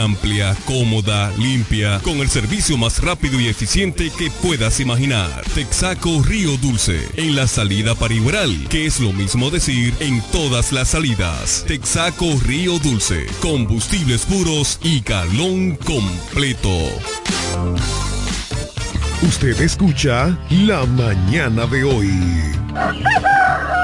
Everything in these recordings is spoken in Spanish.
amplia, cómoda, limpia, con el servicio más rápido y eficiente que puedas imaginar. Texaco Río Dulce, en la salida para que es lo mismo decir en todas las salidas. Texaco Río Dulce, combustibles puros y galón completo. Usted escucha La Mañana de hoy.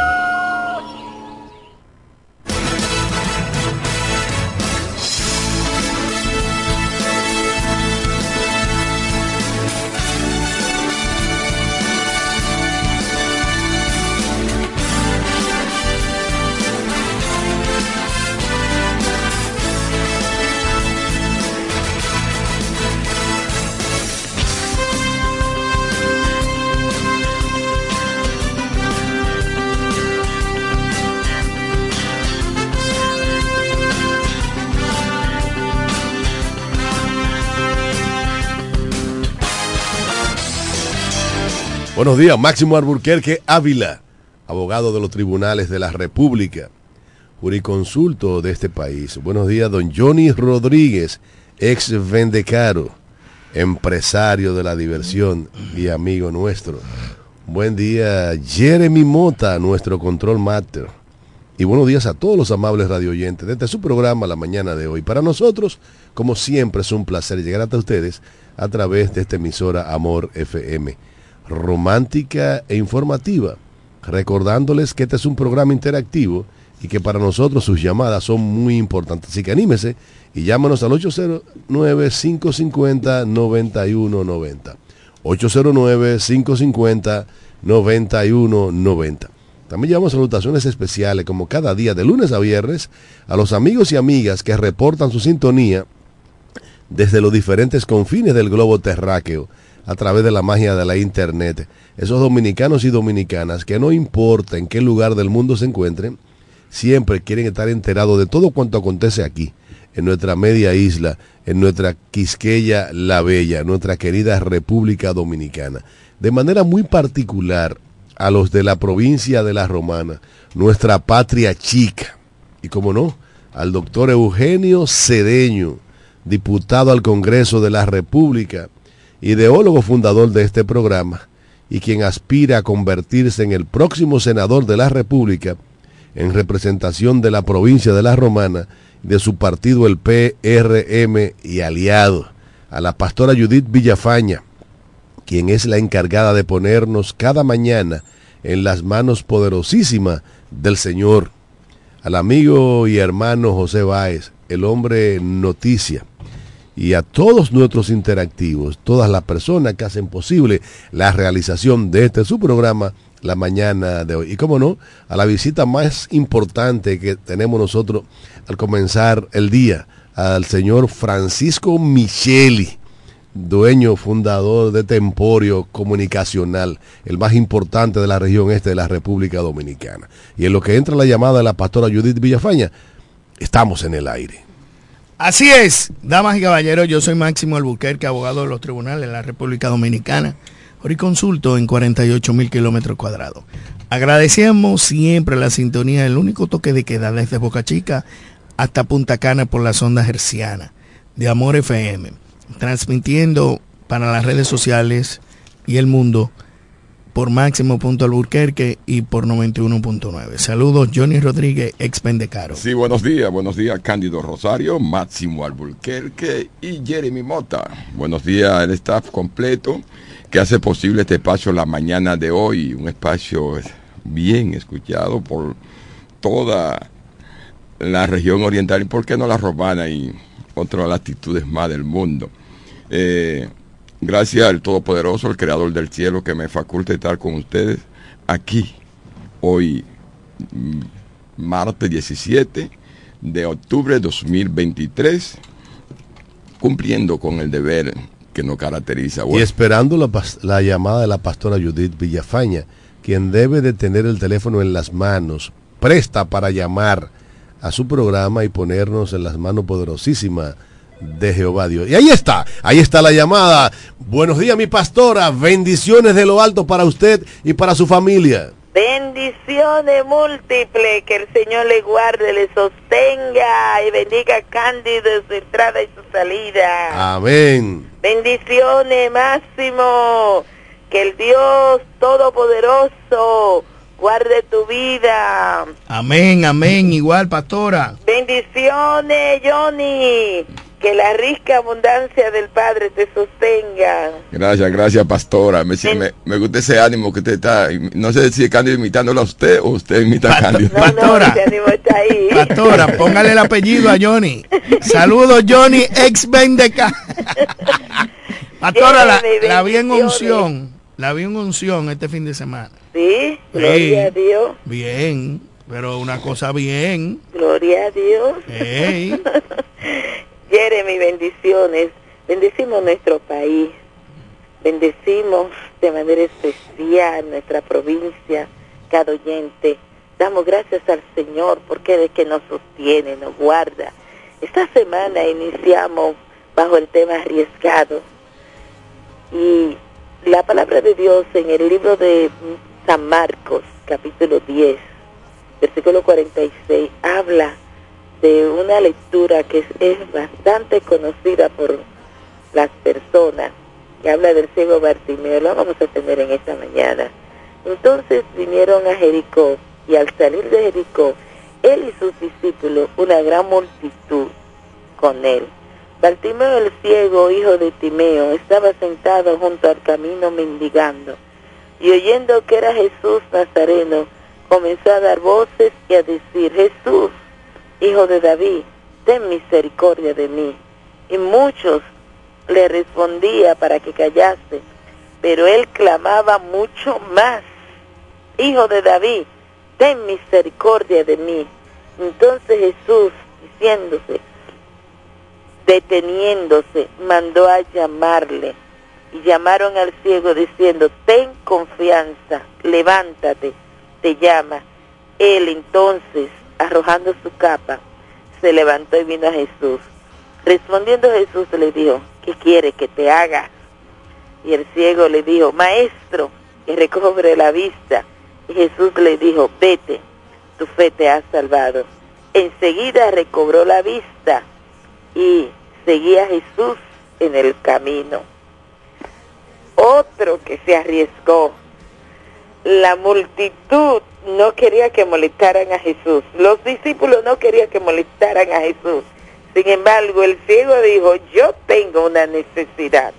Buenos días, Máximo Alburquerque Ávila, abogado de los tribunales de la República, juriconsulto de este país. Buenos días, don Johnny Rodríguez, ex Vendecaro, empresario de la diversión y amigo nuestro. Buen día, Jeremy Mota, nuestro control master. Y buenos días a todos los amables radioyentes desde su programa la mañana de hoy. Para nosotros, como siempre, es un placer llegar hasta ustedes a través de esta emisora Amor FM romántica e informativa, recordándoles que este es un programa interactivo y que para nosotros sus llamadas son muy importantes. Así que anímese y llámanos al 809-550-9190. 809-550-9190. También llevamos salutaciones especiales como cada día de lunes a viernes a los amigos y amigas que reportan su sintonía desde los diferentes confines del globo terráqueo a través de la magia de la internet. Esos dominicanos y dominicanas que no importa en qué lugar del mundo se encuentren, siempre quieren estar enterados de todo cuanto acontece aquí, en nuestra media isla, en nuestra Quisqueya la Bella, nuestra querida República Dominicana. De manera muy particular a los de la provincia de La Romana, nuestra patria chica. Y como no, al doctor Eugenio Cedeño, diputado al Congreso de la República, ideólogo fundador de este programa y quien aspira a convertirse en el próximo senador de la República en representación de la provincia de La Romana, de su partido el PRM y aliado, a la pastora Judith Villafaña, quien es la encargada de ponernos cada mañana en las manos poderosísimas del Señor, al amigo y hermano José Báez, el hombre noticia, y a todos nuestros interactivos, todas las personas que hacen posible la realización de este su programa la mañana de hoy. Y como no, a la visita más importante que tenemos nosotros al comenzar el día, al señor Francisco Micheli, dueño, fundador de Temporio Comunicacional, el más importante de la región este de la República Dominicana. Y en lo que entra la llamada de la pastora Judith Villafaña, estamos en el aire. Así es, damas y caballeros, yo soy Máximo Albuquerque, abogado de los tribunales de la República Dominicana. Consulto en 48 mil kilómetros cuadrados. Agradecemos siempre la sintonía, el único toque de queda desde Boca Chica hasta Punta Cana por la sonda herciana de Amor FM, transmitiendo para las redes sociales y el mundo por Máximo.alburquerque y por 91.9. Saludos, Johnny Rodríguez, ex Pendecaro. Sí, buenos días, buenos días, Cándido Rosario, Máximo Alburquerque y Jeremy Mota. Buenos días, el staff completo que hace posible este espacio la mañana de hoy, un espacio bien escuchado por toda la región oriental y por qué no la romana y otras latitudes más del mundo. Eh, Gracias al Todopoderoso, el Creador del Cielo, que me faculta estar con ustedes aquí, hoy, mm, martes 17 de octubre de 2023, cumpliendo con el deber que nos caracteriza. Y esperando la, la llamada de la pastora Judith Villafaña, quien debe de tener el teléfono en las manos, presta para llamar a su programa y ponernos en las manos poderosísimas de Jehová Dios. Y ahí está, ahí está la llamada. Buenos días, mi pastora. Bendiciones de lo alto para usted y para su familia. Bendiciones múltiples, que el Señor le guarde, le sostenga y bendiga a Cándido en su entrada y su salida. Amén. Bendiciones máximo, que el Dios Todopoderoso guarde tu vida. Amén, amén, igual, pastora. Bendiciones, Johnny. Que la rica abundancia del Padre te sostenga. Gracias, gracias, pastora. Me, me, me gusta ese ánimo que usted está. No sé si es Cándido imitándolo a usted o usted imita a Cándido. No, Pastora. no, ese ánimo está ahí. Pastora, póngale el apellido a Johnny. Saludos, Johnny, ex Bendeca. Pastora, la, la vi en unción. La vi en unción este fin de semana. Sí, gloria a Dios, Bien, pero una cosa bien. gloria a Dios. Jeremy, bendiciones. Bendecimos nuestro país. Bendecimos de manera especial nuestra provincia, cada oyente. Damos gracias al Señor porque es que nos sostiene, nos guarda. Esta semana iniciamos bajo el tema arriesgado. Y la palabra de Dios en el libro de San Marcos, capítulo 10, versículo 46, habla de una lectura que es, bastante conocida por las personas, que habla del ciego Bartimeo, lo vamos a tener en esta mañana. Entonces vinieron a Jericó y al salir de Jericó, él y sus discípulos, una gran multitud con él. Bartimeo el ciego, hijo de Timeo, estaba sentado junto al camino mendigando, y oyendo que era Jesús Nazareno, comenzó a dar voces y a decir, Jesús, hijo de David, ten misericordia de mí. Y muchos le respondía para que callase, pero él clamaba mucho más, hijo de David, ten misericordia de mí. Entonces Jesús, diciéndose, deteniéndose, mandó a llamarle. Y llamaron al ciego diciendo, ten confianza, levántate, te llama. Él entonces, arrojando su capa, se levantó y vino a Jesús. Respondiendo Jesús le dijo, ¿qué quiere que te haga? Y el ciego le dijo, maestro, que recobre la vista. Y Jesús le dijo, vete, tu fe te ha salvado. Enseguida recobró la vista y seguía a Jesús en el camino. Otro que se arriesgó. La multitud no quería que molestaran a Jesús. Los discípulos no querían que molestaran a Jesús. Sin embargo, el ciego dijo, yo tengo una necesidad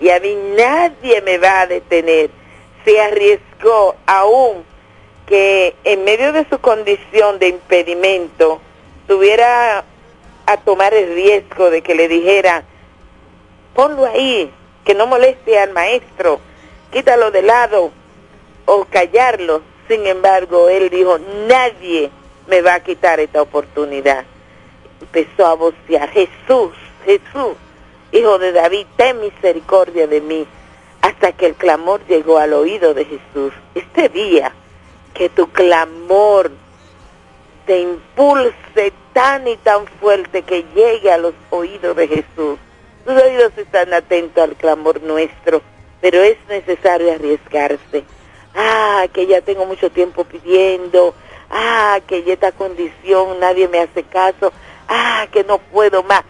y a mí nadie me va a detener. Se arriesgó aún que en medio de su condición de impedimento tuviera a tomar el riesgo de que le dijera, ponlo ahí, que no moleste al maestro, quítalo de lado o callarlo. Sin embargo, él dijo, nadie me va a quitar esta oportunidad. Empezó a vocear, Jesús, Jesús, hijo de David, ten misericordia de mí, hasta que el clamor llegó al oído de Jesús. Este día, que tu clamor te impulse tan y tan fuerte que llegue a los oídos de Jesús. Tus oídos están atentos al clamor nuestro, pero es necesario arriesgarse. Ah, que ya tengo mucho tiempo pidiendo. Ah, que ya esta condición nadie me hace caso. Ah, que no puedo más.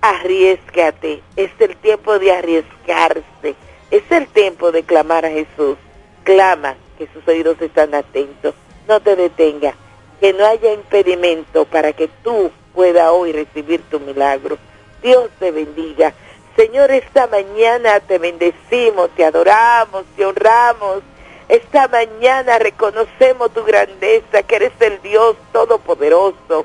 Arriesgate. Es el tiempo de arriesgarse. Es el tiempo de clamar a Jesús. Clama, que sus oídos están atentos. No te detenga. Que no haya impedimento para que tú puedas hoy recibir tu milagro. Dios te bendiga. Señor, esta mañana te bendecimos, te adoramos, te honramos. Esta mañana reconocemos tu grandeza, que eres el Dios Todopoderoso.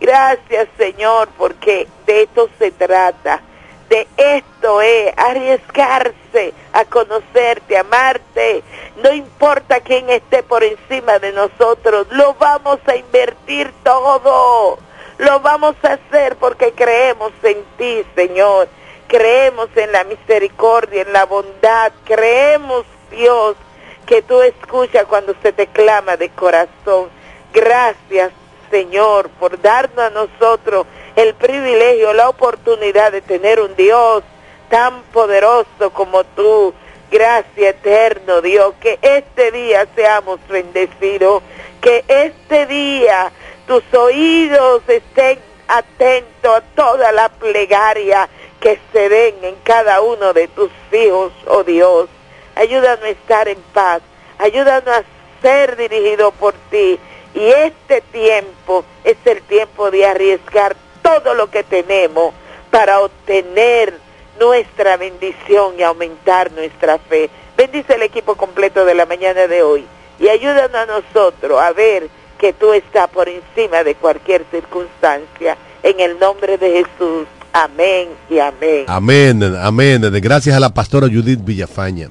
Gracias, Señor, porque de esto se trata. De esto es arriesgarse a conocerte, amarte. No importa quién esté por encima de nosotros, lo vamos a invertir todo. Lo vamos a hacer porque creemos en ti, Señor. Creemos en la misericordia, en la bondad. Creemos, Dios, que tú escuchas cuando se te clama de corazón. Gracias, Señor, por darnos a nosotros el privilegio, la oportunidad de tener un Dios tan poderoso como tú. Gracias eterno Dios, que este día seamos bendecidos, que este día tus oídos estén atentos a toda la plegaria que se den en cada uno de tus hijos, oh Dios. Ayúdanos a estar en paz, ayúdanos a ser dirigido por ti. Y este tiempo es el tiempo de arriesgar todo lo que tenemos para obtener nuestra bendición y aumentar nuestra fe. Bendice el equipo completo de la mañana de hoy y ayúdanos a nosotros a ver que tú estás por encima de cualquier circunstancia. En el nombre de Jesús. Amén y amén. Amén, amén. Gracias a la pastora Judith Villafaña.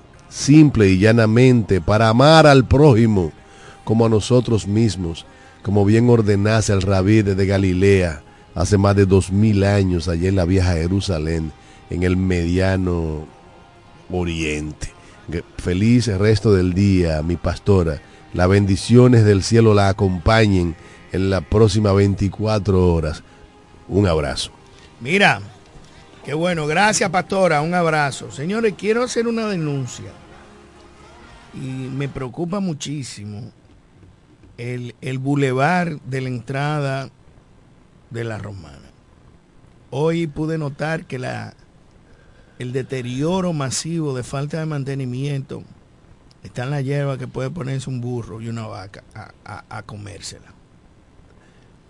simple y llanamente, para amar al prójimo como a nosotros mismos, como bien ordenase el rabí de Galilea hace más de dos mil años allá en la vieja Jerusalén, en el mediano oriente. Feliz resto del día, mi pastora. Las bendiciones del cielo la acompañen en la próxima 24 horas. Un abrazo. Mira, qué bueno. Gracias, pastora. Un abrazo. Señores, quiero hacer una denuncia. Y me preocupa muchísimo el, el bulevar de la entrada de la romana. Hoy pude notar que la, el deterioro masivo de falta de mantenimiento está en la hierba que puede ponerse un burro y una vaca a comérsela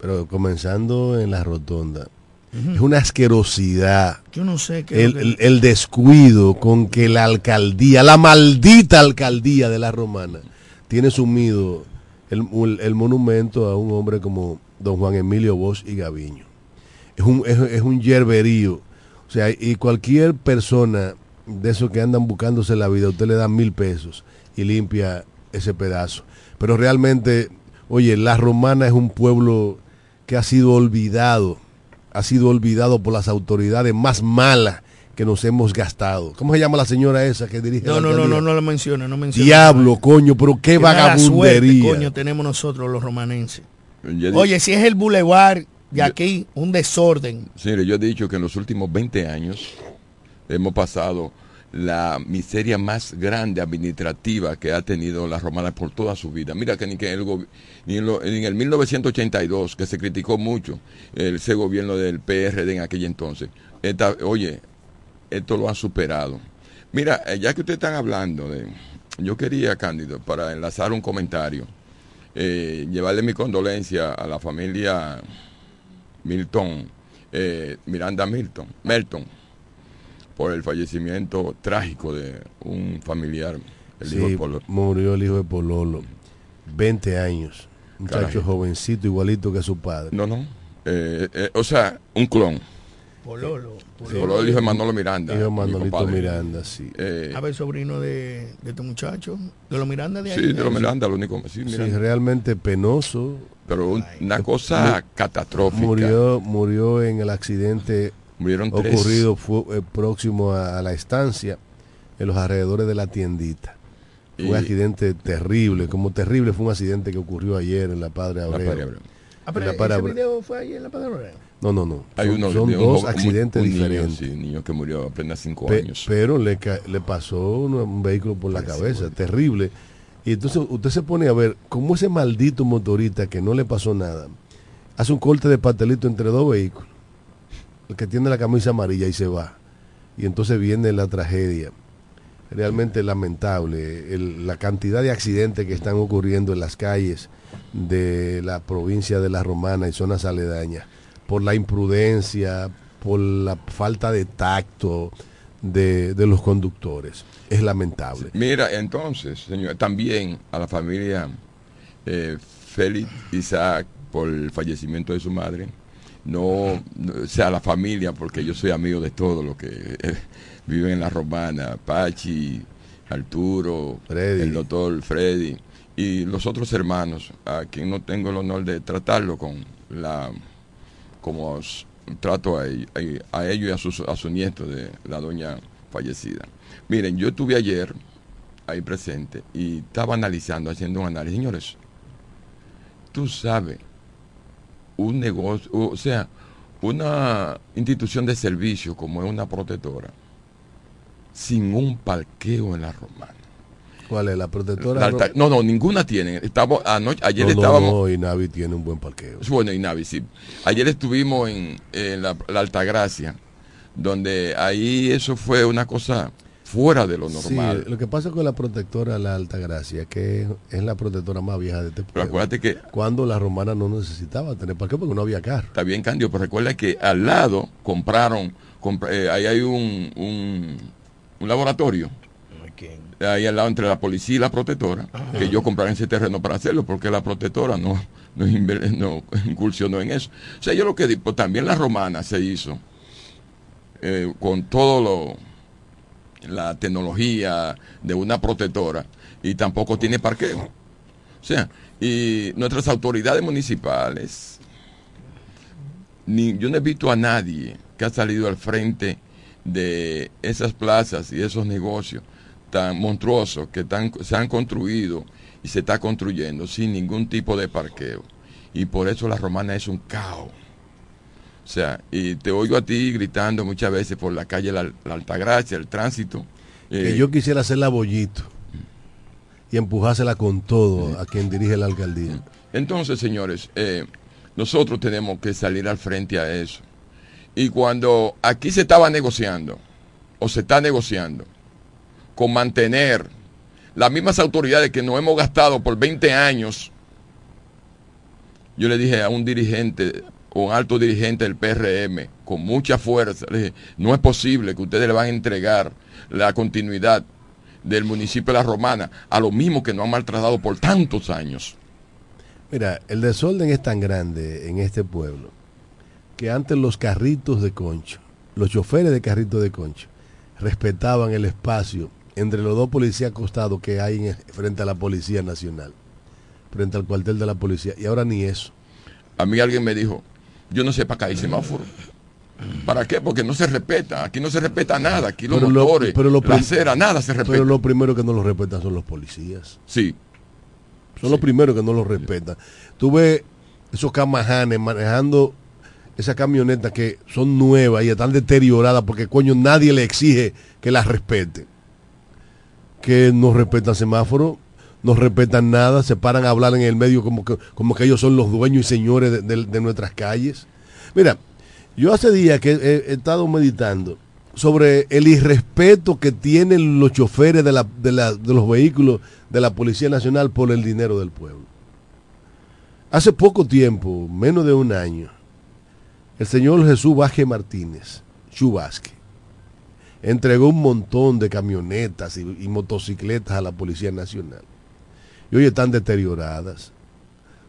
pero comenzando en la rotonda, es una asquerosidad. Yo no sé qué el, el, descuido con que la alcaldía, la maldita alcaldía de la Romana, tiene sumido el, el monumento a un hombre como don Juan Emilio Bosch y Gaviño. Es un, es, es un yerberío. O sea, y cualquier persona de esos que andan buscándose la vida, usted le da mil pesos y limpia ese pedazo. Pero realmente, oye, la romana es un pueblo que ha sido olvidado, ha sido olvidado por las autoridades más malas que nos hemos gastado. ¿Cómo se llama la señora esa que dirige No, no, no, no, no lo menciona, no menciona. Diablo, coño, pero qué vagabundería. coño, tenemos nosotros los romanenses. Oye, si es el bulevar de aquí, un desorden. Señor, yo he dicho que en los últimos 20 años hemos pasado la miseria más grande administrativa que ha tenido la romana por toda su vida. Mira que ni, que el, ni en, en, el 1982, que se criticó mucho ese gobierno del PRD en aquel entonces, oye, esto lo ha superado. Mira, eh, ya que ustedes están hablando de... Yo quería, Cándido, para enlazar un comentario, eh, llevarle mi condolencia a la familia Milton, eh, Miranda Milton, Melton por el fallecimiento trágico de un familiar, el hijo de Pololo. Murió el hijo de Pololo, 20 años, un muchacho jovencito, igualito que su padre. No, no, eh, eh, o sea, un clon. Pololo. Pololo, el hijo de Manolo Miranda. Hijo de Manolito Miranda, sí. Eh, a ver, sobrino de, de este muchacho, de los Miranda de ahí. Sí, de los Miranda, lo único. Sí, sí, realmente penoso. Pero una cosa catastrófica. Murió, murió en el accidente Murieron ocurrido fue eh, próximo a, la estancia, en los alrededores de la tiendita. Fue un accidente terrible, como terrible fue un accidente que ocurrió ayer en la Padre Abreu. Ah, pero ese video fue ayer en la Padre Abreu. No, no, no. Hay son, son dos accidentes diferentes. Niño, sí, niño que murió apenas cinco años. Pero le, le pasó un, vehículo por la cabeza, terrible. Y entonces usted se pone a ver cómo ese maldito motorista que no le pasó nada hace un corte de pastelito entre dos vehículos que tiene la camisa amarilla y se va. Y entonces viene la tragedia. Realmente lamentable la cantidad de accidentes que están ocurriendo en las calles de la provincia de La Romana y zonas aledañas por la imprudencia, por la falta de tacto de, los conductores. Es lamentable. Mira, entonces, señor, también a la familia eh, Félix Isaac por el fallecimiento de su madre no, sea la familia, porque yo soy amigo de todos los que eh, viven en la romana, Pachi, Arturo, Freddy. el doctor Freddy y los otros hermanos, a quien no tengo el honor de tratarlo con la como trato a, ell- a- a ellos y a sus a su nieto de la doña fallecida. Miren, yo estuve ayer ahí presente y estaba analizando, haciendo un análisis. Señores, tú sabes, un negocio, o sea, una institución de servicio como es una protectora, sin un parqueo en la romana. ¿Cuál es? La protectora. La alta- no, no, ninguna tiene. Estamos, anoche, ayer No, no, estábamos. no, y Navi tiene un buen parqueo. Bueno, y Navi, sí. Ayer estuvimos en, en la, la Altagracia, donde ahí eso fue una cosa fuera de lo Sí, normal. lo que pasa con la protectora La Alta Gracia, que es la protectora más vieja de este Pero pueblo. acuérdate que Cuando la romana no necesitaba tener parqueo porque no había carro. está bien, Candio, pero recuerda que al lado compraron, compra- eh, ahí hay un, un, un laboratorio, ahí al lado entre la policía y la protectora, que yo compraron ese terreno para hacerlo, porque la protectora no, no incursionó en eso. O sea, yo lo que digo, pues también la romana se hizo eh, con todo lo la tecnología de una protectora y tampoco tiene parqueo. O sea, y nuestras autoridades municipales, ni, yo no he visto a nadie que ha salido al frente de esas plazas y esos negocios tan monstruosos que tan- se han construido y se está construyendo sin ningún tipo de parqueo. Y por eso la romana es un caos. O sea, y te oigo a ti gritando muchas veces por la calle La, La Altagracia, el tránsito. Que eh, yo quisiera hacerla bollito y empujársela con todo a quien dirige la alcaldía. Entonces, señores, eh, nosotros tenemos que salir al frente a eso. Y cuando aquí se estaba negociando, o se está negociando, con mantener las mismas autoridades que nos hemos gastado por 20 años, yo le dije a un dirigente, un alto dirigente del PRM, con mucha fuerza, le dije, no es posible que ustedes le van a entregar la continuidad del municipio de La Romana a lo mismo que nos han maltratado por tantos años. Mira, el desorden es tan grande en este pueblo que antes los carritos de concho, los choferes de carritos de concho, respetaban el espacio entre los dos policías acostados que hay en- frente a la Policía Nacional, frente al cuartel de la policía, y ahora ni eso. A mí alguien me dijo, yo no sé para acá hay semáforo. ¿Para qué? Porque no se respeta. Aquí no se respeta nada. Aquí los Pero lo- pero lo la acera, nada se respeta. Pero lo primero que no lo respetan son los policías. Sí, Son los primeros que no los respetan. Tú ves esos camajanes manejando esas camionetas que son nuevas y están deterioradas porque coño nadie le exige que las respete. Que no respetan semáforo, no respetan nada, se paran a hablar en el medio como que, como que ellos son los dueños y señores de, de- nuestras calles. Mira, yo hace días que he, estado meditando sobre el irrespeto que tienen los choferes de, la- de la- de los vehículos de la Policía Nacional por el dinero del pueblo. Hace poco tiempo, menos de un año, el señor Jesús Vázquez Martínez, Chubasque, entregó un montón de camionetas y motocicletas a la Policía Nacional. Y hoy están deterioradas.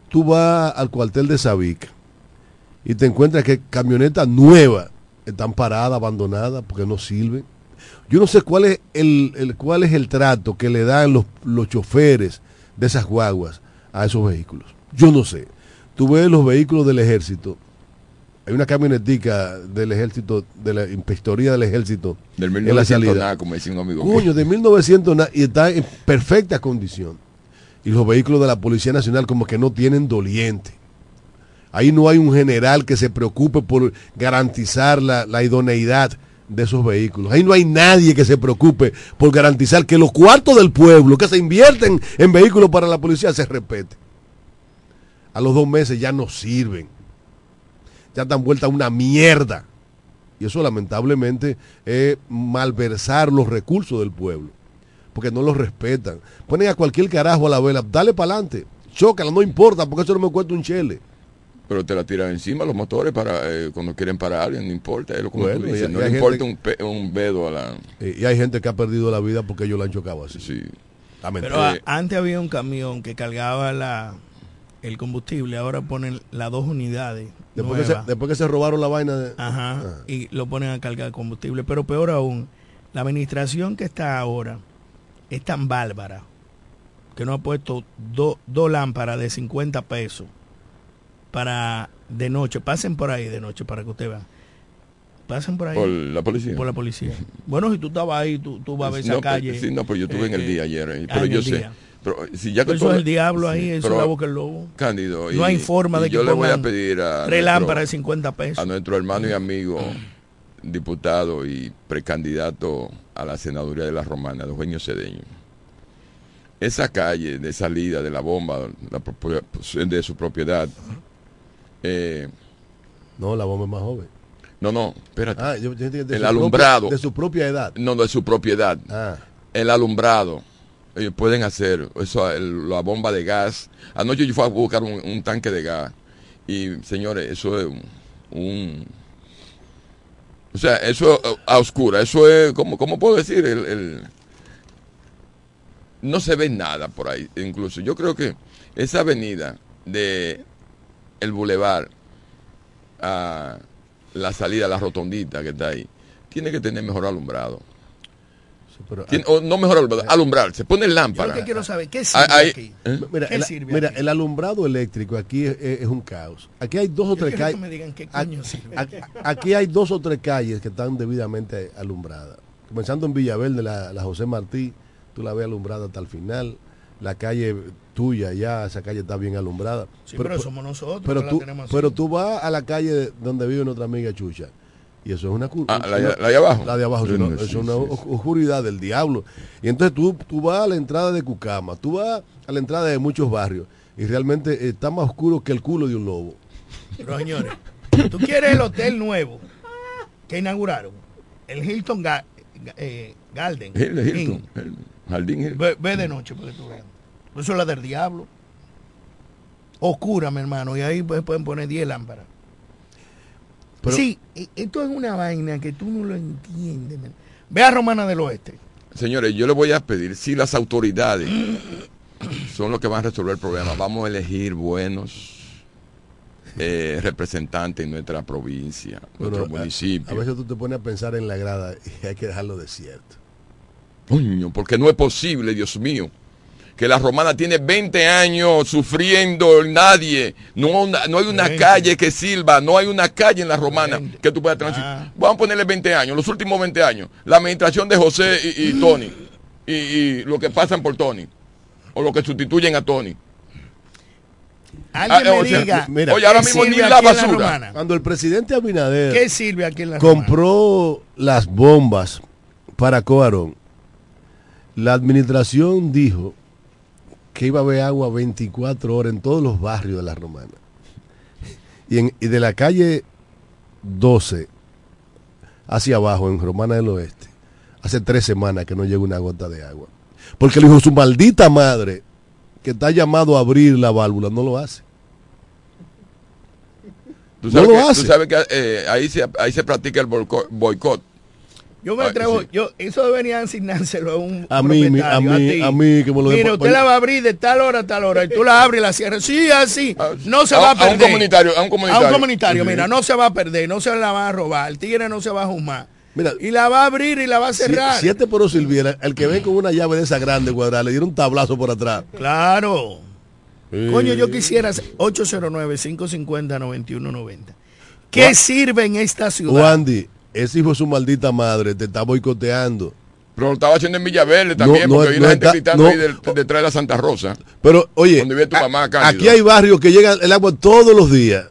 Tú vas al cuartel de Sabica y te encuentras que camionetas nuevas están paradas, abandonadas, porque no sirven. Yo no sé cuál es el, el- cuál es el trato que le dan los, los choferes de esas guaguas a esos vehículos. Yo no sé. Tú ves los vehículos del ejército. Hay una camionetica del ejército, de la inspectoría del ejército. del en la 1900 salida. nada, como decía un amigo. Coño, de 1900 na- y está en perfecta condición. Y los vehículos de la Policía Nacional como que no tienen doliente. Ahí no hay un general que se preocupe por garantizar la, la idoneidad de esos vehículos. Ahí no hay nadie que se preocupe por garantizar que los cuartos del pueblo que se invierten en vehículos para la policía se respeten. A los dos meses ya no sirven. Ya están vueltas a una mierda. Y eso lamentablemente es malversar los recursos del pueblo. Porque no los respetan. Ponen a cualquier carajo a la vela. Dale para adelante. Chócala, no importa, porque eso no me cuesta un chele. Pero te la tiran encima los motores para eh, cuando quieren parar a alguien, no importa. Es lo como Bueno, tú dices, y no le importa gente- un, un vedo a la... Eh, y hay gente que ha perdido la vida porque ellos la han chocado así. Sí. Lamentable. Pero a- Eh, antes había un camión que cargaba la, el combustible, ahora ponen las dos unidades. después, que se, después que se robaron la vaina de... Ajá, Ah. y lo ponen a cargar combustible. Pero peor aún, la administración que está ahora es tan bárbara que no ha puesto do- dos lámparas de 50 pesos para de noche. Pasen por ahí de noche para que usted vean. Pasen por ahí Por por, la policía. la policía. Bueno, si tú estabas ahí, tú, tú vas a ver esa no, pero- calle. sí, no, pero yo estuve en el eh, día ayer. eh, ah, Pero yo sé. día. Pero si ya que Eso es el diablo ahí, sí, eso es la boca del lobo. Cándido. No hay forma de que yo le voy a pedir a Tres lámparas de 50 a pesos. nuestro hermano y amigo diputado y precandidato a la senaduría de la Romana, Eugenio Cedeño. Esa calle de salida de la bomba la de su propiedad. eh, No, la bomba es más joven. no, no, espérate. Ah, yo- yo entiendo de El alumbrado. propia- de su propia edad. No, de su propiedad. Ah, El alumbrado. Ellos pueden hacer eso, el- la bomba de gas. Anoche yo fui a buscar un, un tanque de gas. Y señores, eso es un. un- o sea, eso a oscura. Eso es, ¿cómo, cómo puedo decir? El- no se ve nada por ahí. Incluso yo creo que esa avenida de el bulevar a la salida, la rotondita que está ahí, tiene que tener mejor alumbrado. Pero- o no mejor alumbrado, alumbrar. Se pone Yo lámpara. lo que quiero saber, ¿qué sirve aquí? ¿eh? Mira, ¿Qué el, sirve mira, aquí? el alumbrado eléctrico aquí es, un caos. Aquí hay dos o tres calles. Aquí hay dos o tres calles que están debidamente alumbradas. Comenzando en Villaverde, la, la José Martí, tú la ves alumbrada hasta el final. La calle tuya, ya esa calle está bien alumbrada. Sí, pero, somos nosotros pero tú, la tenemos así. pero tú vas a la calle donde vive nuestra amiga Chucha. Y eso es una curva. Ah, la, la de abajo. La de abajo, Sí, es una, es sí, oscuridad del diablo. Y entonces tú, tú vas a la entrada de Cucama, tú vas a la entrada de muchos barrios y realmente está más oscuro que el culo de un lobo. Pero señores, tú quieres el hotel nuevo que inauguraron, el Hilton Ga- eh, Garden. Hilton. Hill- Jardín. Ve, ve de noche para que tú veas. Eso es la del diablo. Oscura, mi hermano, y ahí pues, pueden poner 10 lámparas. Pero- sí, e- esto es una vaina que tú no lo entiendes. man. Ve a Romana del Oeste. Señores, yo le voy a pedir, si las autoridades son los que van a resolver el problema, vamos a elegir buenos eh, representantes en nuestra provincia, nuestro Bueno, a- municipio. A, veces tú te pones a pensar en la grada y hay que dejarlo desierto. Coño, porque no es posible, Dios mío, que la romana tiene 20 años sufriendo nadie. No, no hay una 20. calle que sirva, no hay una calle en la romana 20. que tú puedas transitar. Ah. Vamos a ponerle 20 años, los últimos 20 años. La administración de José y, y Tony. Y, y lo que pasan por Tony. O lo que sustituyen a Tony. Alguien Ah, me o sea, diga. mira, Oye, ahora ¿qué mismo ni la basura. Cuando el presidente Abinader ¿Qué sirve aquí en la Romana? compró las bombas para Coarón, la administración dijo que iba a haber agua 24 horas en todos los barrios de la Romana. Y, en- y de la calle 12 hacia abajo, en Romana del Oeste, hace tres semanas que no llega una gota de agua. Porque le dijo su maldita madre, que está llamado a abrir la válvula, no lo hace. Tú No sabes lo que, tú hace. sabes que eh, ahí, se, ahí se practica el boico- boicot. Yo me Ah, atrevo, sí. yo, eso debería asignárselo a un A mí, a mí, a mí, que me lo depo- usted la va a abrir de tal hora a tal hora y tú la abres y la cierras. Sí, así. Ah, No se a- va a a un perder. comunitario, a un comunitario. A un comunitario, Sí. mira, no se va a perder, no se la va a robar. El tigre no se va a jumar. Mira, y la va a abrir y la va a Si, cerrar. si este poro sirviera, el que ve con una llave de esa grande cuadrada, le diera un tablazo por atrás. Claro. Coño, yo quisiera 809-550-9190. ¿Qué sirve en esta ciudad? Wandy, ese hijo de su maldita madre te está boicoteando. Pero lo estaba haciendo en Villaverde también, No, no, porque hay una gente gritando ahí detrás de la Santa Rosa. Pero, oye, Donde vive tu a- mamá, Cándido. aquí hay barrios que llega el agua todos los días.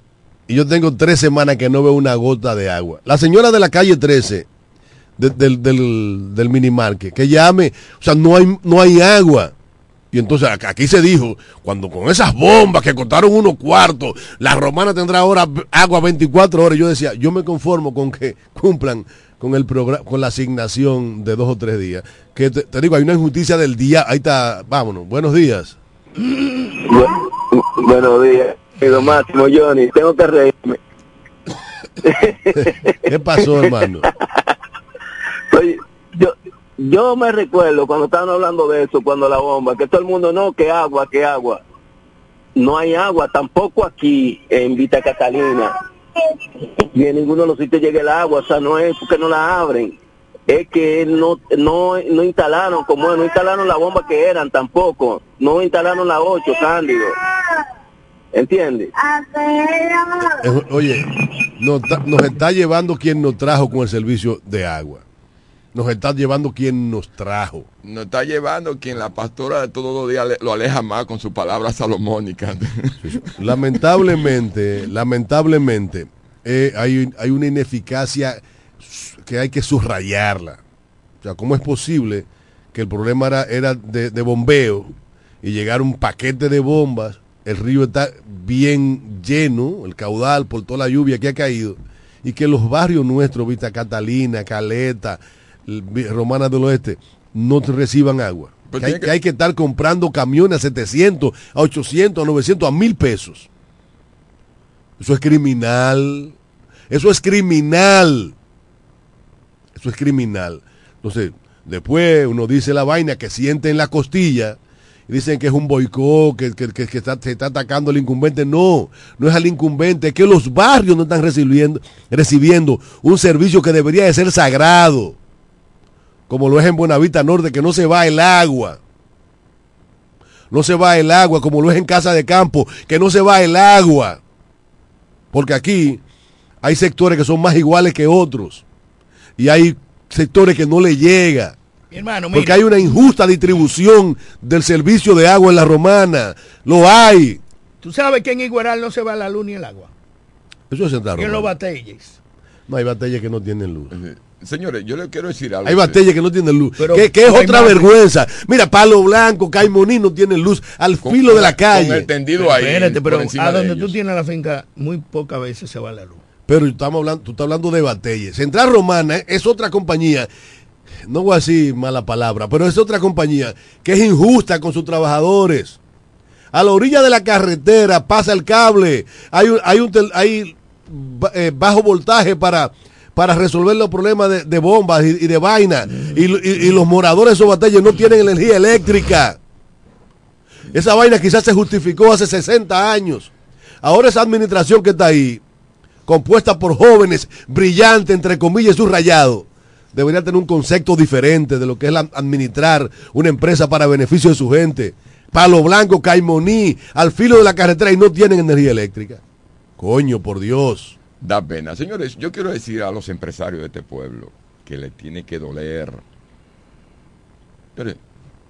Y yo tengo tres semanas que no veo una gota de agua. La señora de la calle 13, de- del, del, del minimarket, que llame, o sea, no hay, no hay agua. Y entonces aquí se dijo, cuando con esas bombas que costaron unos cuartos, la romana tendrá ahora agua 24 horas. Yo decía, yo me conformo con que cumplan con el programa, con la asignación de dos o tres días. Que te, te digo, hay una injusticia del día. Ahí está, vámonos, buenos días. Bu- buenos días, querido Máximo Johnny. Tengo que reírme. ¿Qué pasó, hermano? Oye, yo, me recuerdo cuando estaban hablando de eso, cuando la bomba, que todo el mundo, no, que agua, que agua. No hay agua, tampoco aquí en Vita Catalina. Y en ninguno de los sitios llega el agua, o sea, no es porque no la abren. es que no, no, no instalaron, como no instalaron la bomba que eran tampoco, no instalaron la 8, Cándido. ¿Entiendes? Oye, nos, nos está llevando quien nos trajo con el servicio de agua. Nos está llevando quien nos trajo. Nos está llevando quien la pastora de todos los días lo aleja más con sus palabras salomónicas. Lamentablemente, lamentablemente, eh, hay, hay una ineficacia que hay que subrayarla. O sea, ¿cómo es posible que el problema era, era de, de bombeo y llegar un paquete de bombas? El río está bien lleno, el caudal por toda la lluvia que ha caído, y que los barrios nuestros, Vista Catalina, Caleta, el- Vi- Romana del Oeste, no reciban agua. Pues que, hay, que- que hay que estar comprando camiones a 700, a 800, a 900, a 1000 pesos. Eso es criminal. Eso es criminal. Eso es criminal. Entonces, después uno dice la vaina que siente en la costilla y dicen que es un boicot, que, que- que- que está, se está atacando al incumbente. No, no es al incumbente, es que los barrios no están recibiendo, recibiendo un servicio que debería de ser sagrado, como lo es en Buenavista Norte, que no se va el agua. No se va el agua, como lo es en Casa de Campo, que no se va el agua. Porque aquí hay sectores que son más iguales que otros. Y hay sectores que no le llega. Mi hermano, Porque hay una injusta distribución del servicio de agua en la romana. Lo hay. tú sabes que en Igueral no se va la luz ni el agua. Eso es en la Y en los batalles. No hay batallas que no tienen luz. Señores, yo le quiero decir algo. Hay batallas que no tienen luz. Pero que, que es otra vergüenza. Mira, Palo Blanco, Caimoní no tienen luz al Con- filo de la Con el calle. tendido ahí. Espérate, pero a de donde tú tienes la finca, muy pocas veces se va la luz. Pero estamos hablando, tú estás hablando de Batelle. Central Romana es otra compañía, no voy a decir mala palabra, pero es otra compañía que es injusta con sus trabajadores. A la orilla de la carretera pasa el cable, hay, un- hay, un tel- hay eh, bajo voltaje para, para resolver los problemas de, bombas y, de vaina. Y, lo- y- y los moradores de esos batalles no tienen energía eléctrica. Esa vaina quizás se justificó hace 60 años. Ahora esa administración que está ahí, compuesta por jóvenes brillantes, entre comillas, subrayado, debería tener un concepto diferente de lo que es administrar una empresa para beneficio de su gente. Palo Blanco, Caimoní, al filo de la carretera y no tienen energía eléctrica. Coño, por Dios. Da pena. Señores, yo quiero decir a los empresarios de este pueblo que le tiene que doler. Pero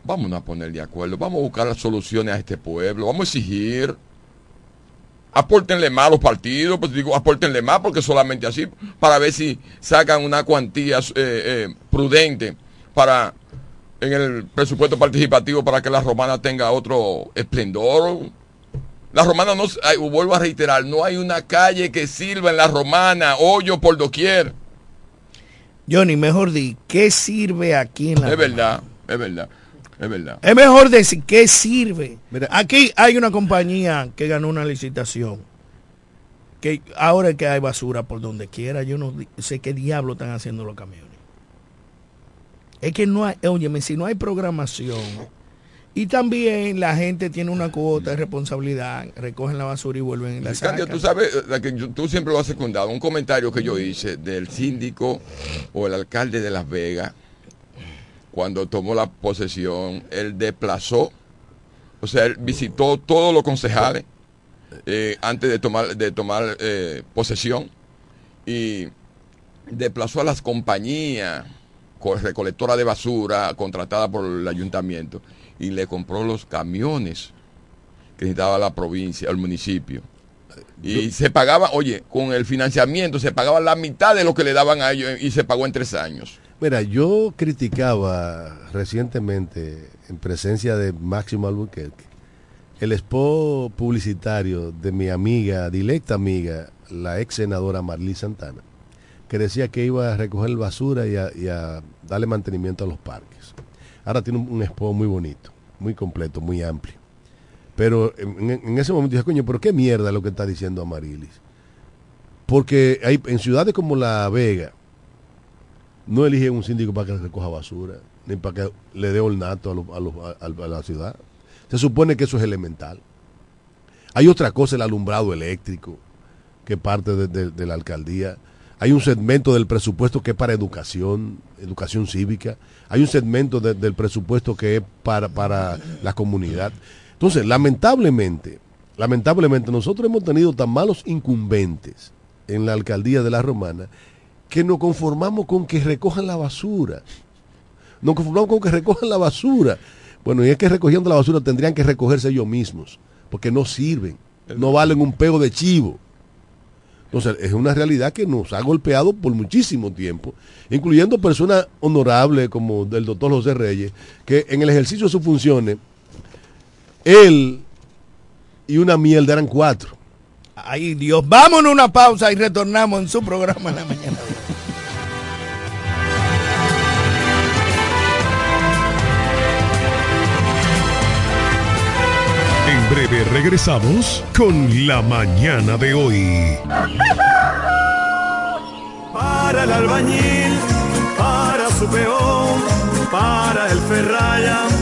vamos a poner de acuerdo, vamos a buscar las soluciones a este pueblo, vamos a exigir. Apórtenle más los partidos, pues digo, apórtenle más porque solamente así, para ver si sacan una cuantía eh, eh, prudente para en el presupuesto participativo para que la romana tenga otro esplendor. La romana no, ay, vuelvo a reiterar, no hay una calle que sirva en la romana, hoyo por doquier. Johnny, mejor di, ¿qué sirve aquí en la Es Romana? verdad, es verdad, es verdad. Es mejor decir qué sirve. Mira. Aquí hay una compañía que ganó una licitación. Que ahora es que hay basura por donde quiera. Yo no sé qué diablo están haciendo los camiones. Es que no hay, óyeme, si no hay programación. Y también la gente tiene una cuota de responsabilidad, recogen la basura y vuelven y la sacan. tú sabes, eh, la que yo- tú siempre lo has secundado, un comentario que yo hice del síndico o el alcalde de Las Vegas, cuando tomó la posesión, él desplazó, o sea, él visitó todos los concejales eh, antes de tomar, de tomar eh, posesión y desplazó a las compañías co- recolectoras de basura contratadas por el ayuntamiento y le compró los camiones que necesitaba la provincia, el municipio. Y se pagaba, oye, con el financiamiento se pagaba la mitad de lo que le daban a ellos y se pagó en tres años. Mira, yo criticaba recientemente en presencia de Máximo Albuquerque el spot publicitario de mi amiga, directa amiga, la ex senadora Marlí Santana, que decía que iba a recoger basura y a, y a darle mantenimiento a los parques. Ahora tiene un, un muy bonito, muy completo, muy amplio. Pero en, ese momento dije, coño, pero qué mierda lo que está diciendo Amarilis. Porque hay, en ciudades como La Vega, no eligen un síndico para que recoja basura, ni para que le dé ornato a, a la ciudad. Se supone que eso es elemental. Hay otra cosa, el alumbrado eléctrico, que parte de- de la alcaldía. hay un segmento del presupuesto que es para educación, educación cívica, hay un segmento de- del presupuesto que es para, para la comunidad. Entonces, lamentablemente, lamentablemente nosotros hemos tenido tan malos incumbentes en la alcaldía de la Romana que nos conformamos con que recojan la basura. Nos conformamos con que recojan la basura. Bueno, y es que recogiendo la basura tendrían que recogerse ellos mismos, porque no sirven, no valen un pego de chivo. Entonces, es una realidad que nos ha golpeado por muchísimo tiempo, incluyendo personas honorables como el doctor José Reyes, que en el ejercicio de sus funciones, él y una mierda eran cuatro. Ay Dios, vámonos una pausa y retornamos en su programa en la mañana. Breve regresamos con la mañana de hoy. Para el albañil, para su peón, para el ferraya.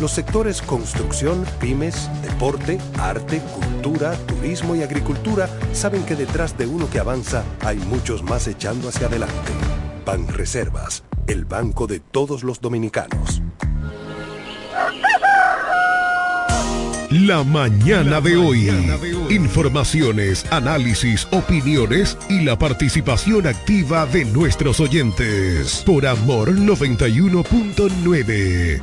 Los sectores construcción, pymes, deporte, arte, cultura, turismo y agricultura saben que detrás de uno que avanza hay muchos más echando hacia adelante. Banreservas, el banco de todos los dominicanos. La mañana de hoy. Informaciones, análisis, opiniones y la participación activa de nuestros oyentes. Por Amor 91.9.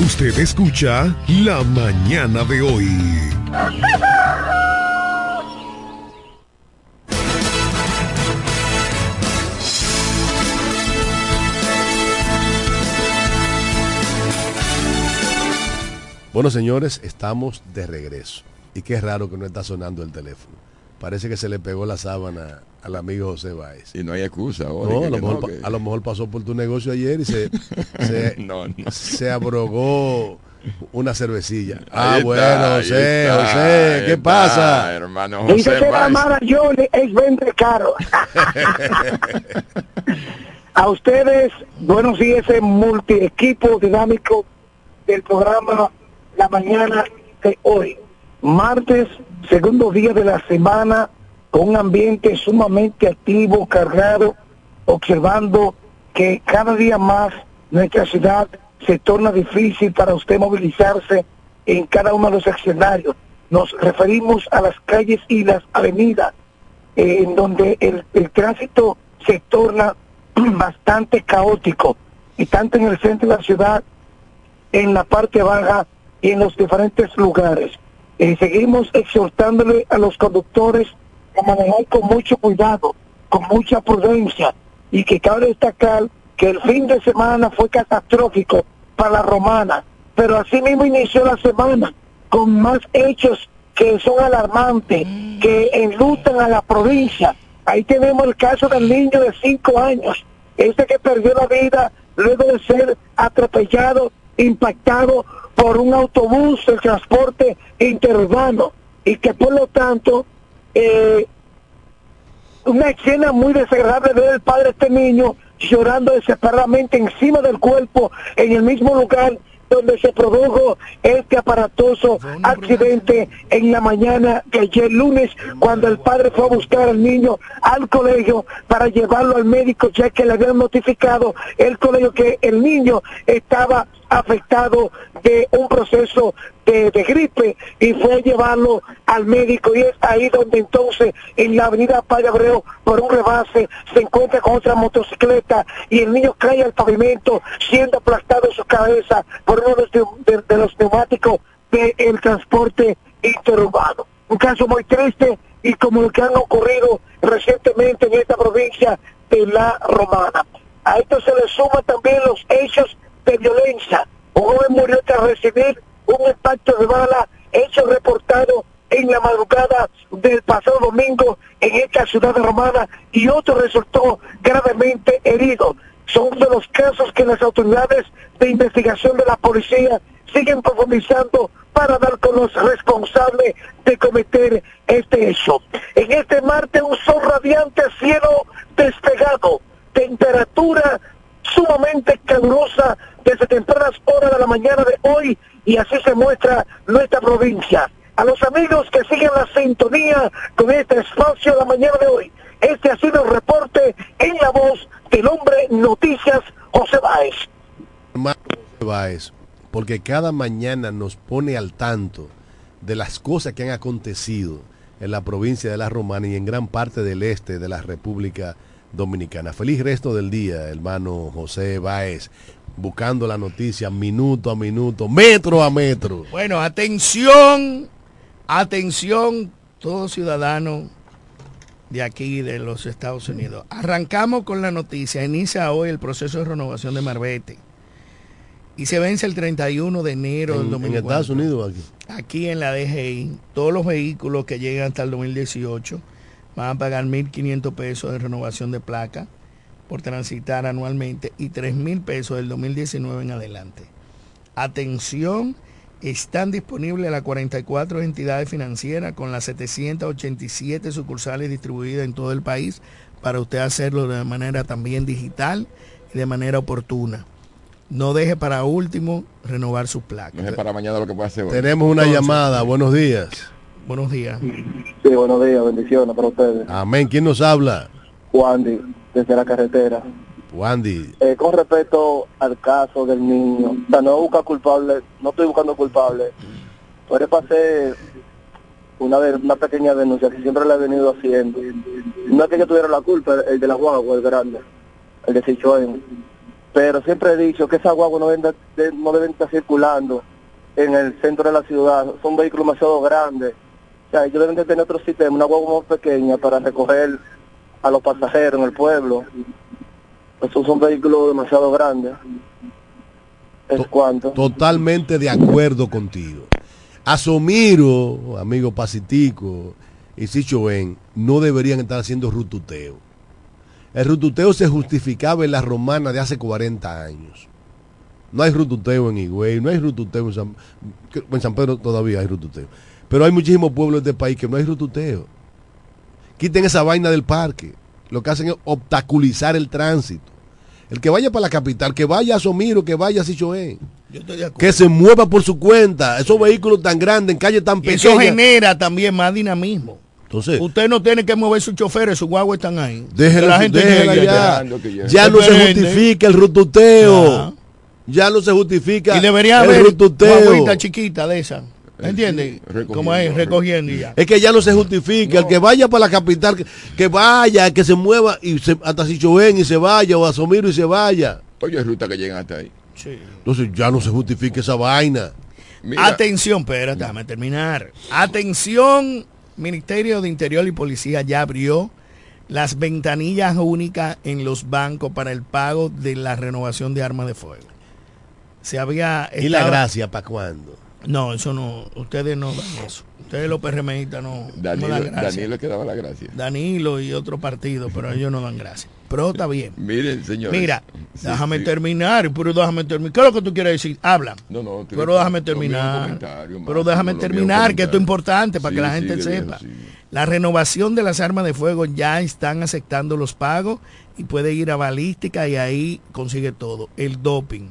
Usted escucha La mañana de hoy. Bueno, señores, estamos de regreso. Y qué raro que no está sonando el teléfono. Parece que se le pegó la sábana al amigo José Báez. Y no hay excusa ahora. No, a, lo mejor, no, pa- que- a lo mejor pasó por tu negocio ayer y se, se, No, no. se abrogó una cervecilla. Ahí Ah, está, bueno, José, está, José, ¿qué está, pasa? hermano Dice José que la. Mara Johnny es vende caro. A ustedes, buenos días, ese multi-equipo dinámico del programa La Mañana de hoy. Martes, segundo día de la semana, con un ambiente sumamente activo, cargado, observando que cada día más nuestra ciudad se torna difícil para usted movilizarse en cada uno de los escenarios. Nos referimos a las calles y las avenidas, eh, en donde el, el tránsito se torna bastante caótico, y tanto en el centro de la ciudad, en la parte baja y en los diferentes lugares. Eh, seguimos exhortándole a los conductores a manejar con mucho cuidado, con mucha prudencia, y que cabe destacar que el fin de semana fue catastrófico para la romana, pero así mismo inició la semana con más hechos que son alarmantes, que enlutan a la provincia. Ahí tenemos el caso del niño de cinco años, este que perdió la vida luego de ser atropellado, impactado por un autobús del transporte interurbano y que por lo tanto eh, una escena muy desagradable ver el padre de este niño llorando desesperadamente encima del cuerpo en el mismo lugar donde se produjo este aparatoso accidente en la mañana de ayer lunes cuando el padre fue a buscar al niño al colegio para llevarlo al médico ya que le habían notificado el colegio que el niño estaba afectado de un proceso de, gripe y fue a llevarlo al médico y es ahí donde entonces en la avenida Padre por un rebase se encuentra con otra motocicleta y el niño cae al pavimento siendo aplastado su cabeza por uno de, los neumáticos del transporte interurbano. Un caso muy triste y como el que han ocurrido recientemente en esta provincia de La Romana. A esto se le suman también los hechos de violencia. Un joven murió tras recibir un impacto de bala, hecho reportado en la madrugada del pasado domingo en esta ciudad romana y otro resultó gravemente herido. Son de los casos que las autoridades de investigación de la policía siguen profundizando para dar con los responsables de cometer este hecho. En este martes un sol radiante, cielo despegado, temperatura sumamente calurosa desde tempranas horas de la mañana de hoy y así se muestra nuestra provincia. A los amigos que siguen la sintonía con este espacio de la mañana de hoy, este ha sido el reporte en la voz del hombre Noticias José Báez. José Báez, porque cada mañana nos pone al tanto de las cosas que han acontecido en la provincia de La Romana y en gran parte del este de la República Dominicana. Feliz resto del día, hermano José Báez, buscando la noticia minuto a minuto, metro a metro. Bueno, atención, atención, todo ciudadano de aquí, de los Estados Unidos. Arrancamos con la noticia, inicia hoy el proceso de renovación de Marbete. Y se vence el 31 de enero en, del 2004. En Estados Unidos aquí. Aquí en la DGI, todos los vehículos que llegan hasta el 2018 van a pagar 1.500 pesos de renovación de placa por transitar anualmente y 3.000 pesos del 2019 en adelante. Atención, están disponibles las 44 entidades financieras con las 787 sucursales distribuidas en todo el país para usted hacerlo de manera también digital y de manera oportuna. No deje para último renovar su placa. No deje para mañana lo que puede hacer hoy. Tenemos una Entonces, llamada, buenos días. Buenos días. Sí, buenos días, bendiciones para ustedes. Amén, ¿quién nos habla? Wandy, desde la carretera. Wandy. Eh, con respecto al caso del niño, o sea, no busca culpable, no estoy buscando culpable. Le pasé una, de, una pequeña denuncia que siempre le he venido haciendo. No es que yo tuviera la culpa, el, de la guagua, el grande, el de Sichuan. Pero siempre he dicho que esas guaguas no, deben de- no deben estar circulando en el centro de la ciudad. Son vehículos demasiado grandes. O sea, ellos deben de tener otro sistema, una guagua más pequeña para recoger a los pasajeros en el pueblo. Esos son vehículos demasiado grandes. ¿Es To-? Totalmente de acuerdo contigo. Asomiro, amigo Pacitico y Sicho Ben, no deberían estar haciendo rututeo. El rututeo se justificaba en la romana de hace 40 años. No hay rututeo en Higüey, no hay rututeo en San, en San Pedro todavía hay rututeo. Pero hay muchísimos pueblos de este país que no hay rututeo. Quiten esa vaina del parque. Lo que hacen es obstaculizar el tránsito. El que vaya para la capital, que vaya a Somiro, que vaya a acuerdo. Que se mueva por su cuenta. Esos vehículos tan grandes, en calles tan Y eso pequeñas. genera también más dinamismo. Entonces, Usted no tiene que mover sus choferes, sus guaguas están ahí. déjela, la gente déjela llega ya. llegue. Ya no se justifica el rututeo. Ya no se justifica Y debería el haber rututeo. chiquita de esa. ¿Entiendes? recogiendo, Como es, recogiendo y ya. Es que ya no se justifica. El que vaya para la capital, que, que vaya, que se mueva y se, hasta si choven y se vaya, o a Somiro y se vaya. Oye, ruta que llegan hasta ahí. Sí. Entonces ya no se justifica esa vaina. Mira, Atención, espérate, déjame terminar. Atención, Ministerio de Interior y Policía ya abrió las ventanillas únicas en los bancos para el pago de la renovación de armas de fuego. Se había ¿Y la gracia para cuándo? No, eso no, ustedes no dan eso. Ustedes los PRMistas no, no Danilo, dan gracia. Danilo que daba la gracia. Danilo y otro partido, pero ellos no dan gracia. Pero está bien. Miren, señores. Mira, Sí, déjame sí. terminar, pero déjame terminar. ¿Qué es lo que tú quieres decir? Habla. No, no, Pero déjame es terminar. Pero déjame es terminar, que esto es importante para que la gente sepa. La renovación de las armas de fuego ya están aceptando los pagos y puede ir a balística y ahí consigue todo. El doping,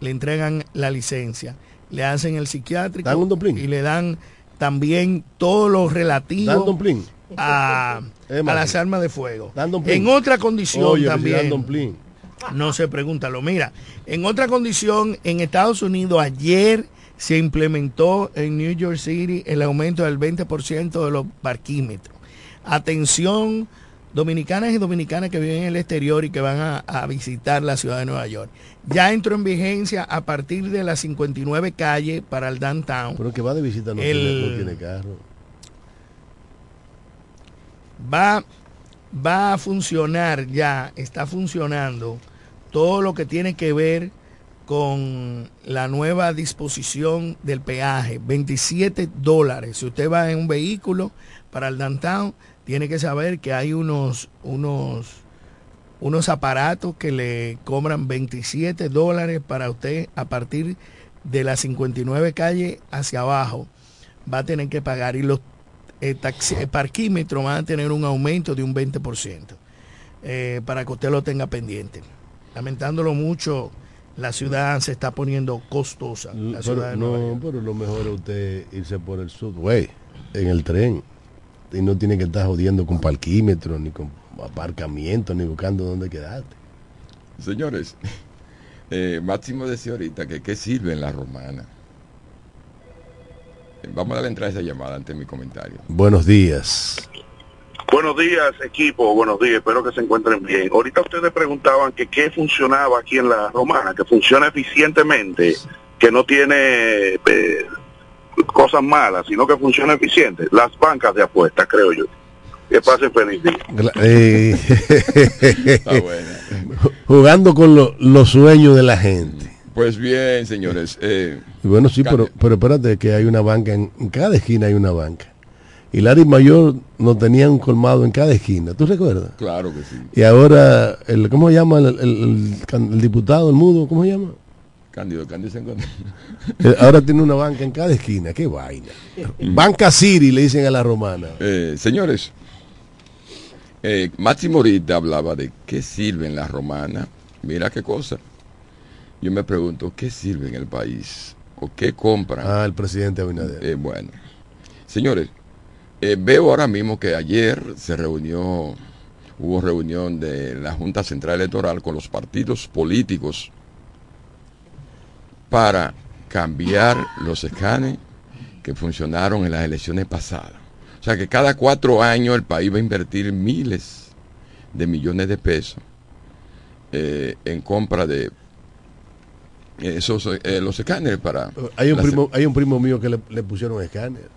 le entregan la licencia, le hacen el psiquiátrico ¿Dan un doping? y le dan también todo lo ¿Dan relativo a, a las armas de fuego. En otra condición Oye, también. No se pregúntalo. Mira, en otra condición, en Estados Unidos ayer se implementó en New York City el aumento del 20% de los parquímetros. Atención, dominicanas y dominicanas que viven en el exterior y que van a, a visitar la ciudad de Nueva York. Ya entró en vigencia a partir de las 59 calles para el downtown. Pero que va de visita no, El- tiene, no tiene carro. va, va a funcionar ya, está funcionando todo lo que tiene que ver con la nueva disposición del peaje, 27 dólares. Si usted va en un vehículo para el downtown, tiene que saber que hay unos, unos, unos aparatos que le cobran 27 dólares para usted a partir de las 59 calles hacia abajo. Va a tener que pagar y los eh, taxi- van a tener un aumento de un 20%, eh, para que usted lo tenga pendiente. Lamentándolo mucho, la ciudad se está poniendo costosa. La Pero, Nueva no, pero lo mejor es usted irse por el subway, en el tren. Y no tiene que estar jodiendo con parquímetros, ni con aparcamiento, ni buscando dónde quedarte. Señores, eh, Máximo decía ahorita que qué sirve en la romana. Eh, Vamos a darle entrada a esa llamada antes de mi comentario. Buenos días. Buenos días, equipo. Buenos días. Espero que se encuentren bien. Ahorita ustedes preguntaban que qué funcionaba aquí en la romana, que funciona eficientemente, que no tiene eh, cosas malas, sino que funciona eficiente. Las bancas de apuestas, creo yo. Que pasen feliz día. Eh, Está buena. Jugando con lo- los sueños de la gente. Pues bien, señores. eh, bueno, sí, pero, pero espérate que hay una banca, en, en cada esquina hay una banca. Y Larry Mayor no tenía un colmado en cada esquina, ¿tú recuerdas? claro que sí. Y ahora, el, ¿cómo se llama el, el- el diputado, el mudo? ¿Cómo se llama? Cándido, Cándido se. Eh, Ahora tiene una banca en cada esquina, qué vaina. Banca City le dicen a la romana. Eh, señores, eh, Máximo ahorita hablaba de qué sirve en la romana. Mira qué cosa. Yo me pregunto, ¿qué sirve en el país? ¿O qué compran? Ah, el presidente Abinader. Eh, bueno, señores, eh, veo ahora mismo que ayer se reunió, hubo reunión de la Junta Central Electoral con los partidos políticos para cambiar los escanes que funcionaron en las elecciones pasadas. O sea que cada cuatro años el país va a invertir miles de millones de pesos eh, en compra de esos eh, los escáneres para Hay un primo, hay un primo mío que le, le pusieron escáner.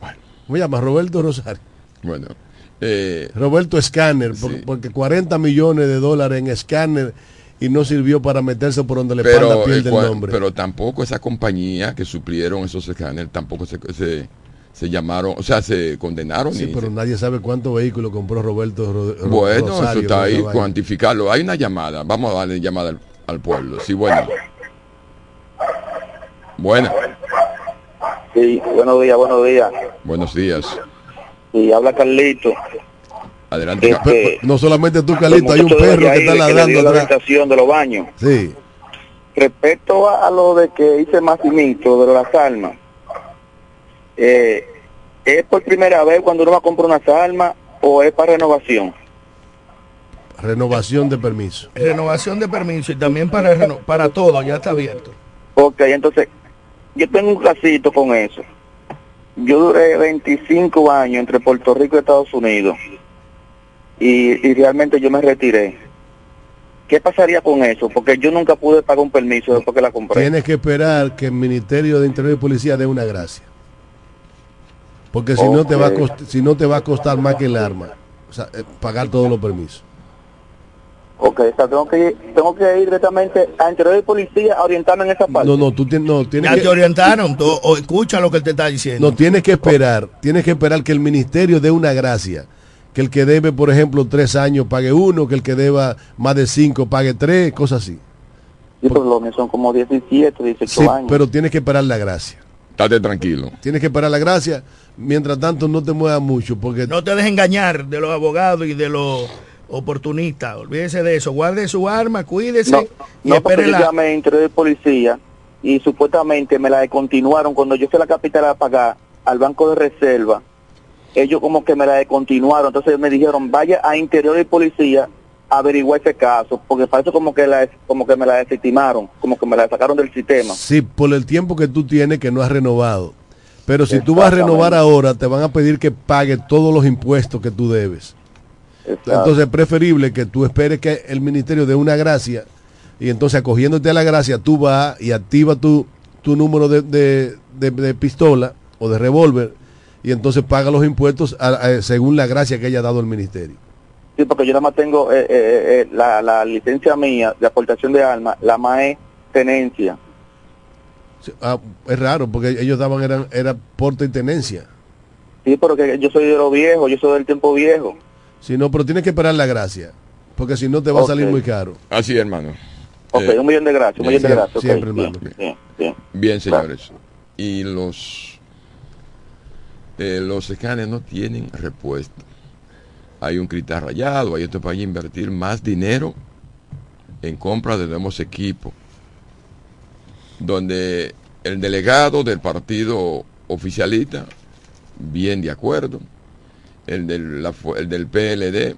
Bueno. ¿Cómo se llama? Roberto Rosario. Bueno, eh, Roberto Escáner, Sí. porque 40 millones de dólares en escáner y no sirvió para meterse por donde le panda pero, piel eh, del cua- nombre. pero tampoco esa compañía que suplieron esos escáneres tampoco se, se, se llamaron, o sea, se condenaron. sí, y pero se- nadie sabe cuántos vehículos compró Roberto Ro- Ro- bueno, Rosario eso está ahí, cuantificarlo. Hay una llamada, vamos a darle llamada al, al pueblo. Sí, bueno. Bueno, Sí, buenos días, buenos días. buenos días. Y habla Carlito. Adelante. Pe- pe- no solamente tú, Calito, hay un perro que está ladrando la orientación de los baños. Sí. Respecto a, a lo de que dice Maximito de las armas, eh, ¿Es por primera vez cuando uno va a comprar unas armas o es para renovación? Renovación de permiso. Renovación de permiso y también para, reno- para todo, ya está abierto. Ok, entonces, yo tengo un casito con eso. Yo duré 25 años entre Puerto Rico y Estados Unidos y, y realmente yo me retiré. ¿Qué pasaría con eso? Porque yo nunca pude pagar un permiso después que la compré. Tienes que esperar que el Ministerio de Interior y Policía dé una gracia. Porque si no te va a Ok. costar, si no te va a costar más que el arma. O sea, eh, pagar todos los permisos. Ok, o sea, tengo que, ir, tengo que ir directamente a Interior y Policía a orientarme en esa parte. No, no, tú tienes, no, tienes Ya que, te orientaron, tú- o escucha lo que él te está diciendo. no, tienes que esperar, tienes que esperar que el ministerio dé una gracia. Que el que debe, por ejemplo, tres años pague uno, que el que deba más de cinco pague tres, cosas así. Sí, pero los míos son como 17, 18 Sí, años. pero tienes que esperar la gracia. Estate tranquilo. Tienes que esperar la gracia. Mientras tanto, no te muevas mucho, porque No te dejes engañar de los abogados y de los oportunistas. Olvídese de eso. Guarde su arma, cuídese No, y no porque yo la... a Interior y Policía y supuestamente me la descontinuaron cuando yo fui a la capital a pagar al Banco de Reserva. Ellos como que me la descontinuaron. Entonces me dijeron, vaya a Interior y Policía a averiguar ese caso, porque para eso como que, la, como que me la desestimaron, como que me la sacaron del sistema. Sí, por el tiempo que tú tienes que no has renovado. Pero si tú vas a renovar ahora, te van a pedir que pague todos los impuestos que tú debes. Exacto. Entonces es preferible que tú esperes que el ministerio dé una gracia y entonces acogiéndote a la gracia, tú vas y activa tu, tu número de, de- de- de pistola o de revólver y entonces paga los impuestos a- a- según la gracia que haya dado el ministerio. Sí, porque yo nada más tengo eh, eh, eh, la, la licencia mía de aportación de armas, la MAE tenencia. Sí, ah, es raro porque ellos daban eran, era porte y tenencia. Sí, porque yo soy de lo viejo, yo soy del tiempo viejo. Si no, pero tienes que esperar la gracia, porque si no te va a salir muy caro. Así, hermano. Ok, Eh, un millón de gracias, un millón de gracias. siempre, bien, hermano. bien, bien. Bien, señores. Y los eh, los escáneres no tienen repuesto. Hay un cristal rayado, hay esto para invertir más dinero en compra de nuevos equipos. Donde el delegado del partido oficialista, bien de acuerdo, el del, el del PLD,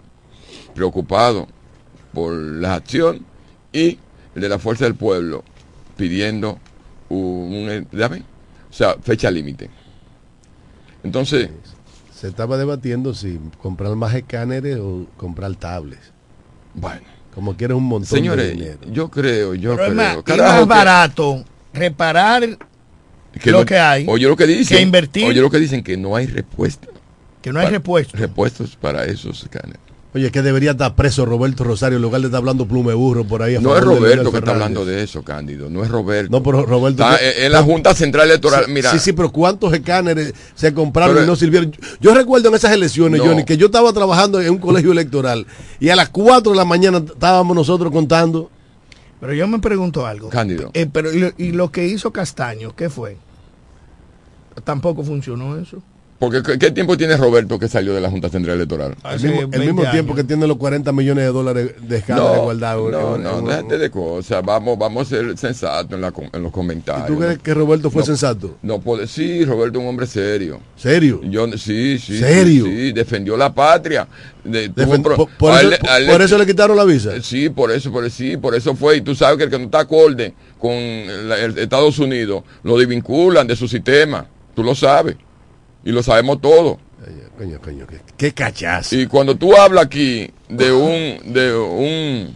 preocupado por la acción, y el de la Fuerza del Pueblo, pidiendo un, o sea, fecha límite. Entonces, Se estaba debatiendo si comprar más escáneres o comprar tablets. bueno, Como quieres un montón de señores, dinero. yo creo, yo Pero es creo, es más que- barato reparar que lo no- que hay Oye lo que dicen, que invertir. oye lo que dicen que no hay respuesta, que no hay para- repuesto. repuestos para esos escáneres. Oye, que debería estar preso Roberto Rosario en lugar de estar hablando plume burro por ahí. a No es Roberto que está hablando de eso, Cándido, no es Roberto. No, pero Roberto. Está en, en la Junta Central Electoral, Sí, mira. Sí, sí, pero ¿cuántos escáneres se compraron Pero- y no sirvieron? Yo recuerdo en esas elecciones, No. Johnny, que yo estaba trabajando en un colegio electoral y a las 4 de la mañana estábamos nosotros contando. Pero yo me pregunto algo. Cándido. Eh, pero y lo, y lo que hizo Castaño, ¿qué fue? Tampoco funcionó eso. Porque ¿qué, tiempo tiene Roberto que salió de la Junta Central Electoral? El mismo, el mismo tiempo que tiene los 40 millones de dólares de escáneres No, guardados. no, en- no, en- déjate de cosas. Vamos, vamos a ser sensatos en, la en los ¿Y comentarios. tú crees que Roberto fue No. sensato? No puede, sí, Roberto es un hombre serio. ¿Serio? Yo, sí, sí. ¿Serio? Sí, sí, defendió la patria. De- tuvo Defen- un pro- por, por a eso, él- a él- por eso le quitaron la visa. Sí, por eso, por sí, por eso fue. Y tú sabes que el que no está acorde con la- el Estados Unidos lo desvinculan de su sistema. Tú lo sabes. Y lo sabemos todo. Coño, coño, qué, qué cachazo. Y cuando tú hablas aquí de un, de un,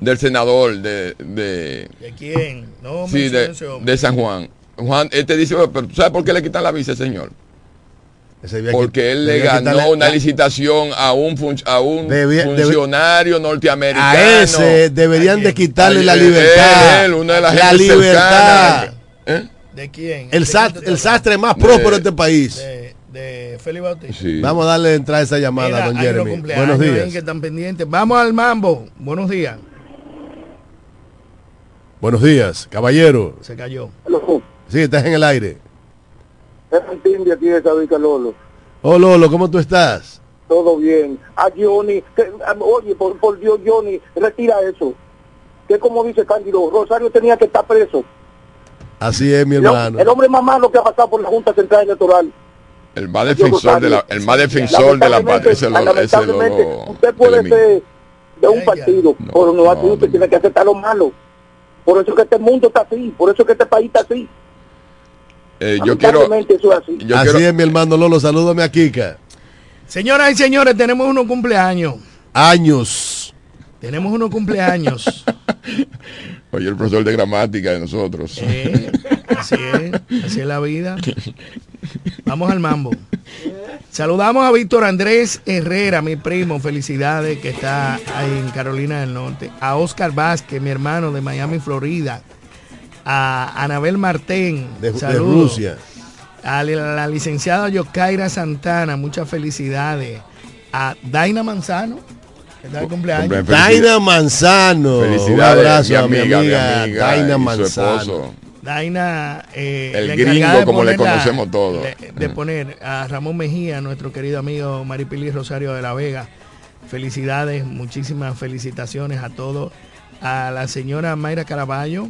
del senador de, de, ¿De quién? No sí, de, ese hombre. de San Juan, Juan, él te dice, pero ¿tú sabes por qué le quitan la visa, señor? Porque él le ganó una licitación a un, fun- a un Debía- debe- funcionario norteamericano. A ese deberían de quitarle la libertad. él, una de las la gentes libertad. ¿Eh? ¿De quién? El, ¿De sastre, quién el sastre más próspero de este país. De, de Félix Bautista. Sí. Vamos a darle entrada a esa llamada, Mira, don Jeremy. Buenos días. que están pendientes. Vamos al mambo. Buenos días. Buenos días, caballero. Se cayó. Sí, estás en el aire. Es Martín de aquí de Sabica Lolo. Oh, Lolo, ¿cómo tú estás? Todo bien. A Johnny, que- a- oye, por, por Dios, Johnny, retira eso. Que como dice Cándido, Rosario tenía que estar preso. Así es, mi El, hermano. el hombre más malo que ha pasado por la Junta Central Electoral. El más defensor de la, el más defensor de la patria. Ese es lo, ese es lamentablemente, lo- usted puede el ser de un partido, pero no, usted tiene que aceptar lo malo. Por eso que este mundo está así, por eso que este país está así. Eh, yo quiero, Lamentablemente eso es así. yo Así quiero, es, mi hermano Lolo. Salúdame a Kika. Señoras y señores, tenemos unos cumpleaños. Años. Tenemos unos cumpleaños. oye, el profesor de gramática de nosotros. Eh, así es, así es la vida. Vamos al mambo. Saludamos a Víctor Andrés Herrera, mi primo, felicidades, que está ahí en Carolina del Norte. A Oscar Vázquez, mi hermano de Miami, Florida. A Anabel Martén, De. Rusia. A la, la licenciada Yokaira Santana, muchas felicidades. A Daina Manzano, cumpleaños. Daina Manzano. Felicidades, Un abrazo mi a mi amiga, mi amiga, amiga Daina Manzano. esposo. Daina, eh, El gringo, como le conocemos todos. De, de poner a Ramón Mejía, nuestro querido amigo Maripili Rosario de la Vega. Felicidades, muchísimas felicitaciones a todos. A la señora Mayra Caraballo,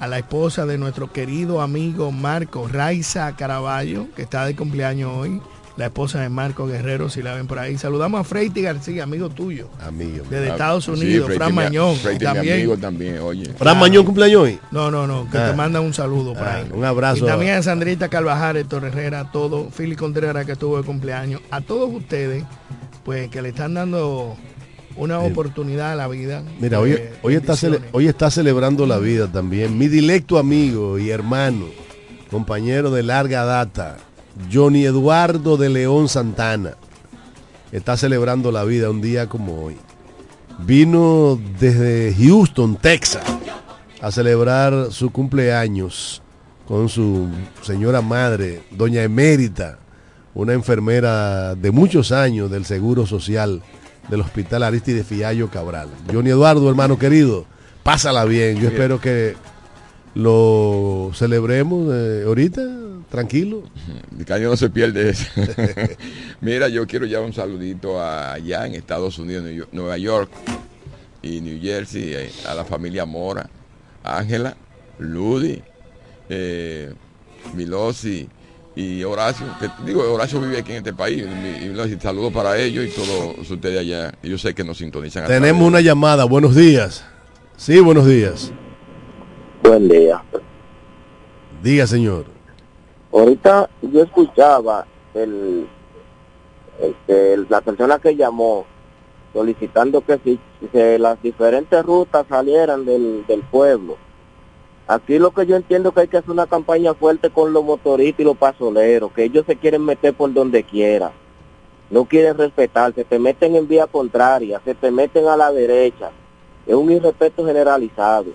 a la esposa de nuestro querido amigo Marco Raiza Caraballo, que está de cumpleaños hoy. La esposa de Marco Guerrero, si la ven por ahí. Saludamos a Freiti García, amigo tuyo, Amigo. desde Ah, Estados sí, Unidos, Freite Fran Mañón. Freite mi también. amigo también, oye. Fran Mañón cumpleaños hoy. No, no, no, que Ah. te manda un saludo por Ah, ahí. un abrazo. Y también a Sandrita Carvajal, Héctor Herrera, a todos, Philly Contreras que estuvo de cumpleaños, a todos ustedes, pues que le están dando una oportunidad a la vida. Mira, hoy, Eh, hoy, está cele- hoy está celebrando la vida también. Mi directo amigo y hermano, compañero de larga data, Johnny Eduardo de León Santana, está celebrando la vida un día como hoy. Vino desde Houston, Texas, a celebrar su cumpleaños con su señora madre, doña Emérita, una enfermera de muchos años del Seguro Social del Hospital Aristide Fiallo Cabral. Johnny Eduardo, hermano querido, pásala bien. Yo espero que lo celebremos eh, ahorita, tranquilo. El caño no se pierde eso. Mira, yo quiero ya un saludito a- allá en Estados Unidos, New York- Nueva York y New Jersey, eh, a la familia Mora, Ángela, Ludi, eh, Milosi y Horacio. Que, digo, Horacio vive aquí en este país. Y, y saludos para ellos y todos ustedes allá. Yo sé que nos sintonizan. Tenemos una llamada. Buenos días. Sí, buenos días. Buen día. Diga, señor. Ahorita yo escuchaba el, este, el- la persona que llamó solicitando que si que las diferentes rutas salieran del, del pueblo. Aquí lo que yo entiendo que hay que hacer una campaña fuerte con los motoristas y los pasoleros, que ellos se quieren meter por donde quiera. No quieren respetar, se te meten en vía contraria, se te meten a la derecha. Es un irrespeto generalizado.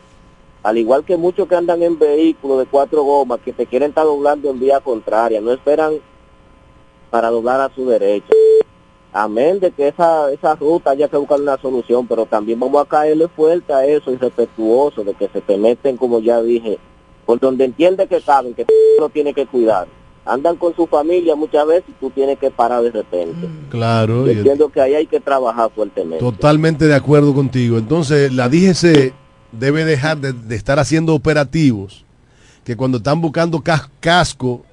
Al igual que muchos que andan en vehículos de cuatro gomas que te quieren estar doblando en vía contraria, no esperan para doblar a su derecha. Amén de que esa, esa ruta haya que buscar una solución, pero también vamos a caerle fuerte a eso, irrespetuoso, de que se te meten, como ya dije, por donde entiende que saben que lo tiene que cuidar. Andan con su familia muchas veces y tú tienes que parar de repente. Claro. Yo y- entiendo que ahí hay que trabajar fuertemente. Totalmente de acuerdo contigo. Entonces, la DGC debe dejar de, de estar haciendo operativos que cuando están buscando cas- casco,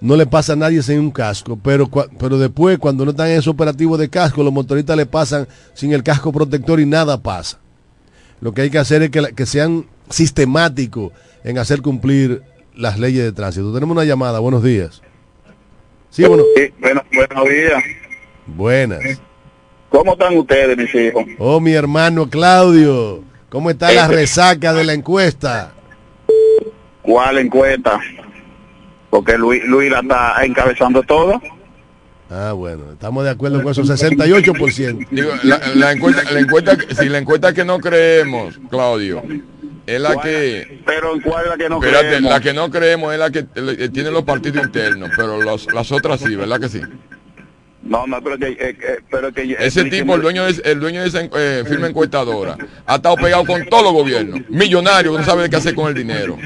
no le pasa a nadie sin un casco, pero, pero después, cuando no están en ese operativo de casco, los motoristas le pasan sin el casco protector y nada pasa. Lo que hay que hacer es que, que sean sistemáticos en hacer cumplir las leyes de tránsito. Tenemos una llamada, buenos días. Sí, bueno, Sí, bueno, buenos días. buenas. ¿Cómo están ustedes, mis hijos? Oh, mi hermano Claudio, ¿cómo está la resaca de la encuesta? ¿Cuál encuesta? Porque Luis, Luis la está encabezando todo. Ah, bueno, estamos de acuerdo con eso, 68%. Digo, la, la encuesta, la encuesta, si la encuesta que no creemos, Claudio, es la que, Pero ¿en cuál es la que no espérate, creemos? la que no creemos es la que eh, tiene los partidos internos, pero los- las otras sí, ¿verdad que sí? No, no, pero que... eh, eh, pero que Ese tipo, el dueño de, el dueño de esa eh, firma encuestadora, ha estado pegado con todos los gobiernos, millonario, no sabe qué hacer con el dinero.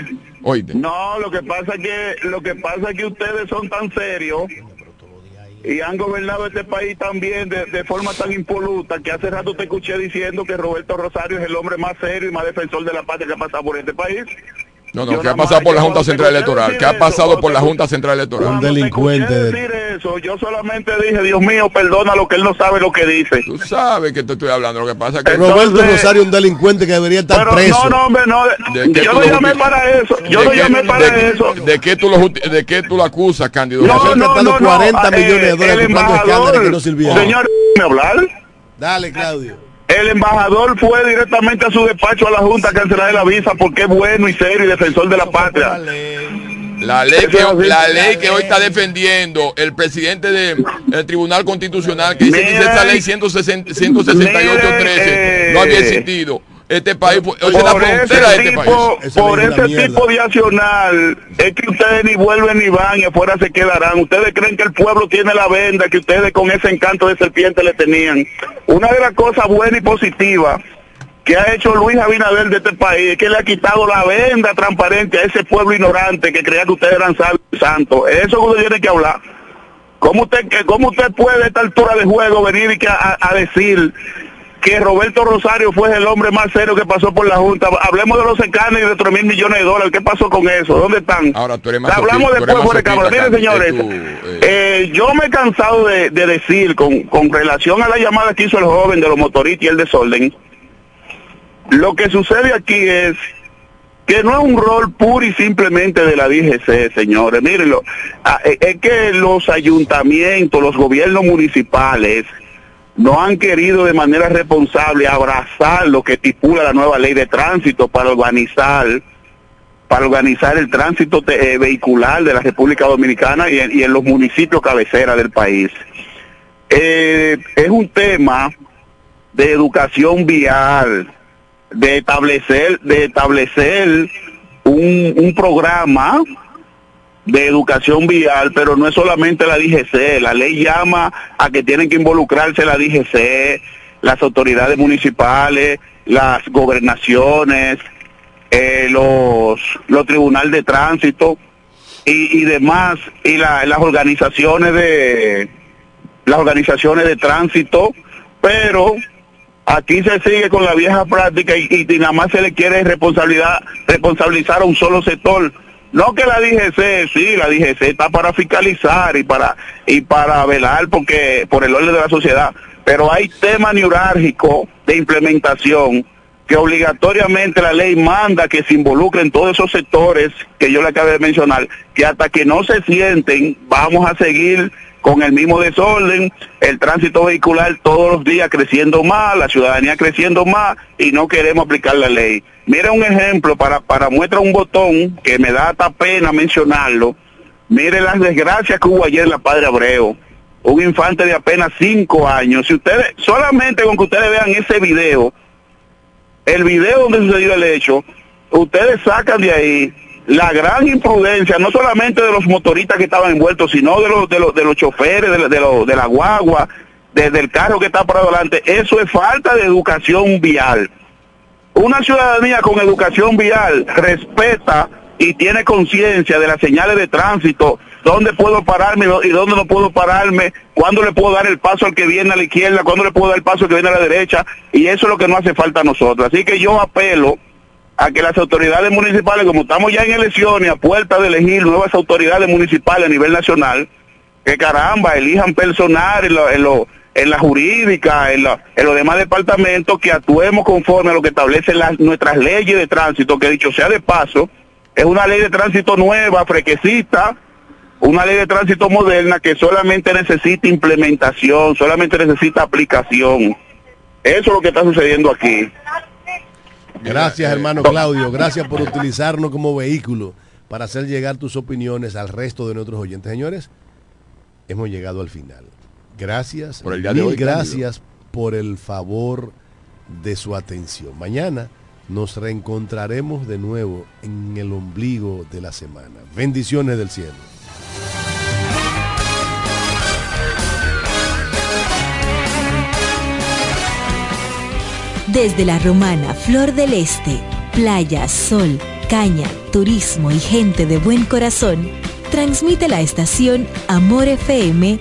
Oíste. No, lo que pasa es que lo que pasa es que ustedes son tan serios y han gobernado este país también de, de forma tan impoluta que hace rato te escuché diciendo que Roberto Rosario es el hombre más serio y más defensor de la patria que ha pasado por este país. No, no, que ha pasado por la Junta Central Electoral, que ha pasado por la Junta Central Electoral. Un delincuente decir eso. Yo solamente dije, Dios mío, perdona lo que él no sabe lo que dice. Tú sabes que te estoy hablando. Lo que pasa es que Roberto Rosario un delincuente que debería estar Pero preso. no, no, hombre, no. ¿De qué Yo no lo llamé para eso. Yo ¿De no qué- llamé para de- eso. ¿De qué tú lo, de qué tú lo acusas, Cándido? No, no, no, no. 40 eh, millones de dólares el comprando escáneres que no sirvieron. Señor, ¿me hablar? Dale, Claudio. El embajador fue directamente a su despacho a la Junta a cancelar la visa porque es bueno y serio y defensor de la patria. La ley, que, la ley que hoy está defendiendo el presidente del Tribunal Constitucional que dice que esa ley 160 168.13 no había existido. Este país es la Por frontera de ese este tipo, país. por ese tipo de accional es que ustedes ni vuelven ni van y afuera se quedarán. Ustedes creen que el pueblo tiene la venda que ustedes con ese encanto de serpiente le tenían. Una de las cosas buenas y positivas que ha hecho Luis Abinader de este país es que le ha quitado la venda transparente a ese pueblo ignorante que creía que ustedes eran santos. Eso que usted tiene que hablar. ¿Cómo usted, que- cómo usted puede a esta altura de juego venir y que a, a decir que Roberto Rosario fue el hombre más serio que pasó por la Junta? Hablemos de los escáneres de 3 mil millones de dólares. ¿Qué pasó con eso? ¿Dónde están? Ahora tú eres más Hablamos tú eres después fuera de cámara. Miren, señores, tú, eh, yo me he cansado de, de decir con, con relación a la llamada que hizo el joven de los motoristas y el desorden, lo que sucede aquí es que no es un rol puro y simplemente de la DGC, señores. Mírenlo, ah, eh, es que los ayuntamientos, los gobiernos municipales, no han querido de manera responsable abrazar lo que estipula la nueva ley de tránsito para organizar para organizar el tránsito te- eh, vehicular de la República Dominicana y en, y en los municipios cabecera del país. Eh, es un tema de educación vial, de establecer, de establecer un, un programa de educación vial, pero no es solamente la DGC, la ley llama a que tienen que involucrarse la DGC, las autoridades municipales, las gobernaciones, eh, los, tribunales de tránsito y, y demás, y la- las organizaciones de las organizaciones de tránsito, pero aquí se sigue con la vieja práctica y, y nada más se le quiere responsabilidad, responsabilizar a un solo sector. No que la DGC, sí, la DGC está para fiscalizar y para y para velar porque por el orden de la sociedad, pero hay temas neurálgicos de implementación que obligatoriamente la ley manda que se involucren todos esos sectores que yo le acabé de mencionar, que hasta que no se sienten vamos a seguir con el mismo desorden, el tránsito vehicular todos los días creciendo más, la ciudadanía creciendo más y no queremos aplicar la ley. Mira un ejemplo para, para muestra un botón que me da hasta pena mencionarlo. Mire las desgracias que hubo ayer en la Padre Abreu. Un infante de apenas cinco años. Si ustedes, solamente con que ustedes vean ese video, el video donde sucedió el hecho, ustedes sacan de ahí la gran imprudencia, no solamente de los motoristas que estaban envueltos, sino de los, de los, de los choferes, de, de, de la guagua, desde el carro que está por adelante. Eso es falta de educación vial. Una ciudadanía con educación vial respeta y tiene conciencia de las señales de tránsito, dónde puedo pararme y dónde no puedo pararme, cuándo le puedo dar el paso al que viene a la izquierda, cuándo le puedo dar el paso al que viene a la derecha, y eso es lo que no hace falta a nosotros. Así que yo apelo a que las autoridades municipales, como estamos ya en elecciones, a puerta de elegir nuevas autoridades municipales a nivel nacional, que caramba, elijan personal en, lo- en, lo- en la jurídica, en, lo- en los demás departamentos, que actuemos conforme a lo que establecen las, nuestras leyes de tránsito, que dicho sea de paso, es una ley de tránsito nueva, frequecita, una ley de tránsito moderna que solamente necesita implementación, solamente necesita aplicación. Eso es lo que está sucediendo aquí. Gracias, hermano Claudio. Gracias por utilizarnos como vehículo para hacer llegar tus opiniones al resto de nuestros oyentes. Señores, hemos llegado al final. Gracias. Por el día de mil hoy, gracias por el favor de su atención. Mañana nos reencontraremos de nuevo en el ombligo de la semana. Bendiciones del cielo. Desde la romana Flor del Este, playa, sol, caña, turismo y gente de buen corazón, transmite la estación Amor FM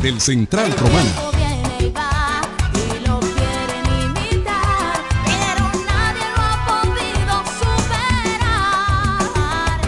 Del Central Romano.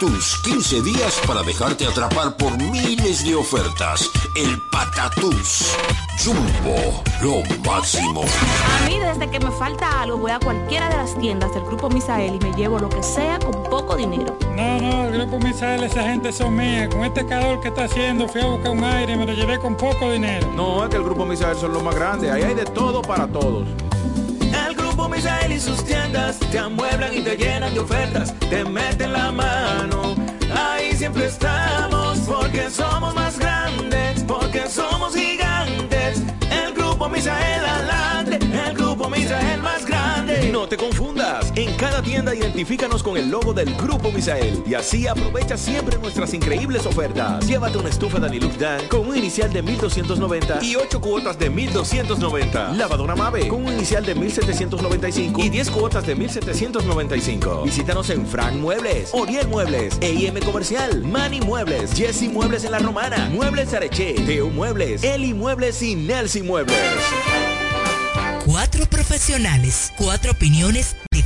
Patatús, 15 días para dejarte atrapar por miles de ofertas. El Patatús. Jumbo, lo máximo. A mí desde que me falta algo voy a cualquiera de las tiendas del Grupo Misael y me llevo lo que sea con poco dinero. No, no, el Grupo Misael, esa gente son mía. Con este calor que está haciendo fui a buscar un aire y me lo llevé con poco dinero. No, es que el Grupo Misael son los más grandes. Ahí hay de todo para todos. Misael y sus tiendas te amueblan y te llenan de ofertas, te meten la mano. Ahí siempre estamos porque somos más grandes, porque somos gigantes. El Grupo Misael adelante, el Grupo Misael más grande. Te confundas, En cada tienda identifícanos con el logo del Grupo Misael y así aprovecha siempre nuestras increíbles ofertas. Llévate una estufa Danilux Dan con un inicial de 1290 y 8 cuotas de 1290. Lavadora Mave con un inicial de 1795 y 10 cuotas de 1795. Visítanos en Frank Muebles, Oriel Muebles, EIM Comercial, Mani Muebles, Jesse Muebles en La Romana, Muebles Areche, Teo Muebles, Eli Muebles y Nelson Muebles. Cuatro profesionales, cuatro opiniones diferentes.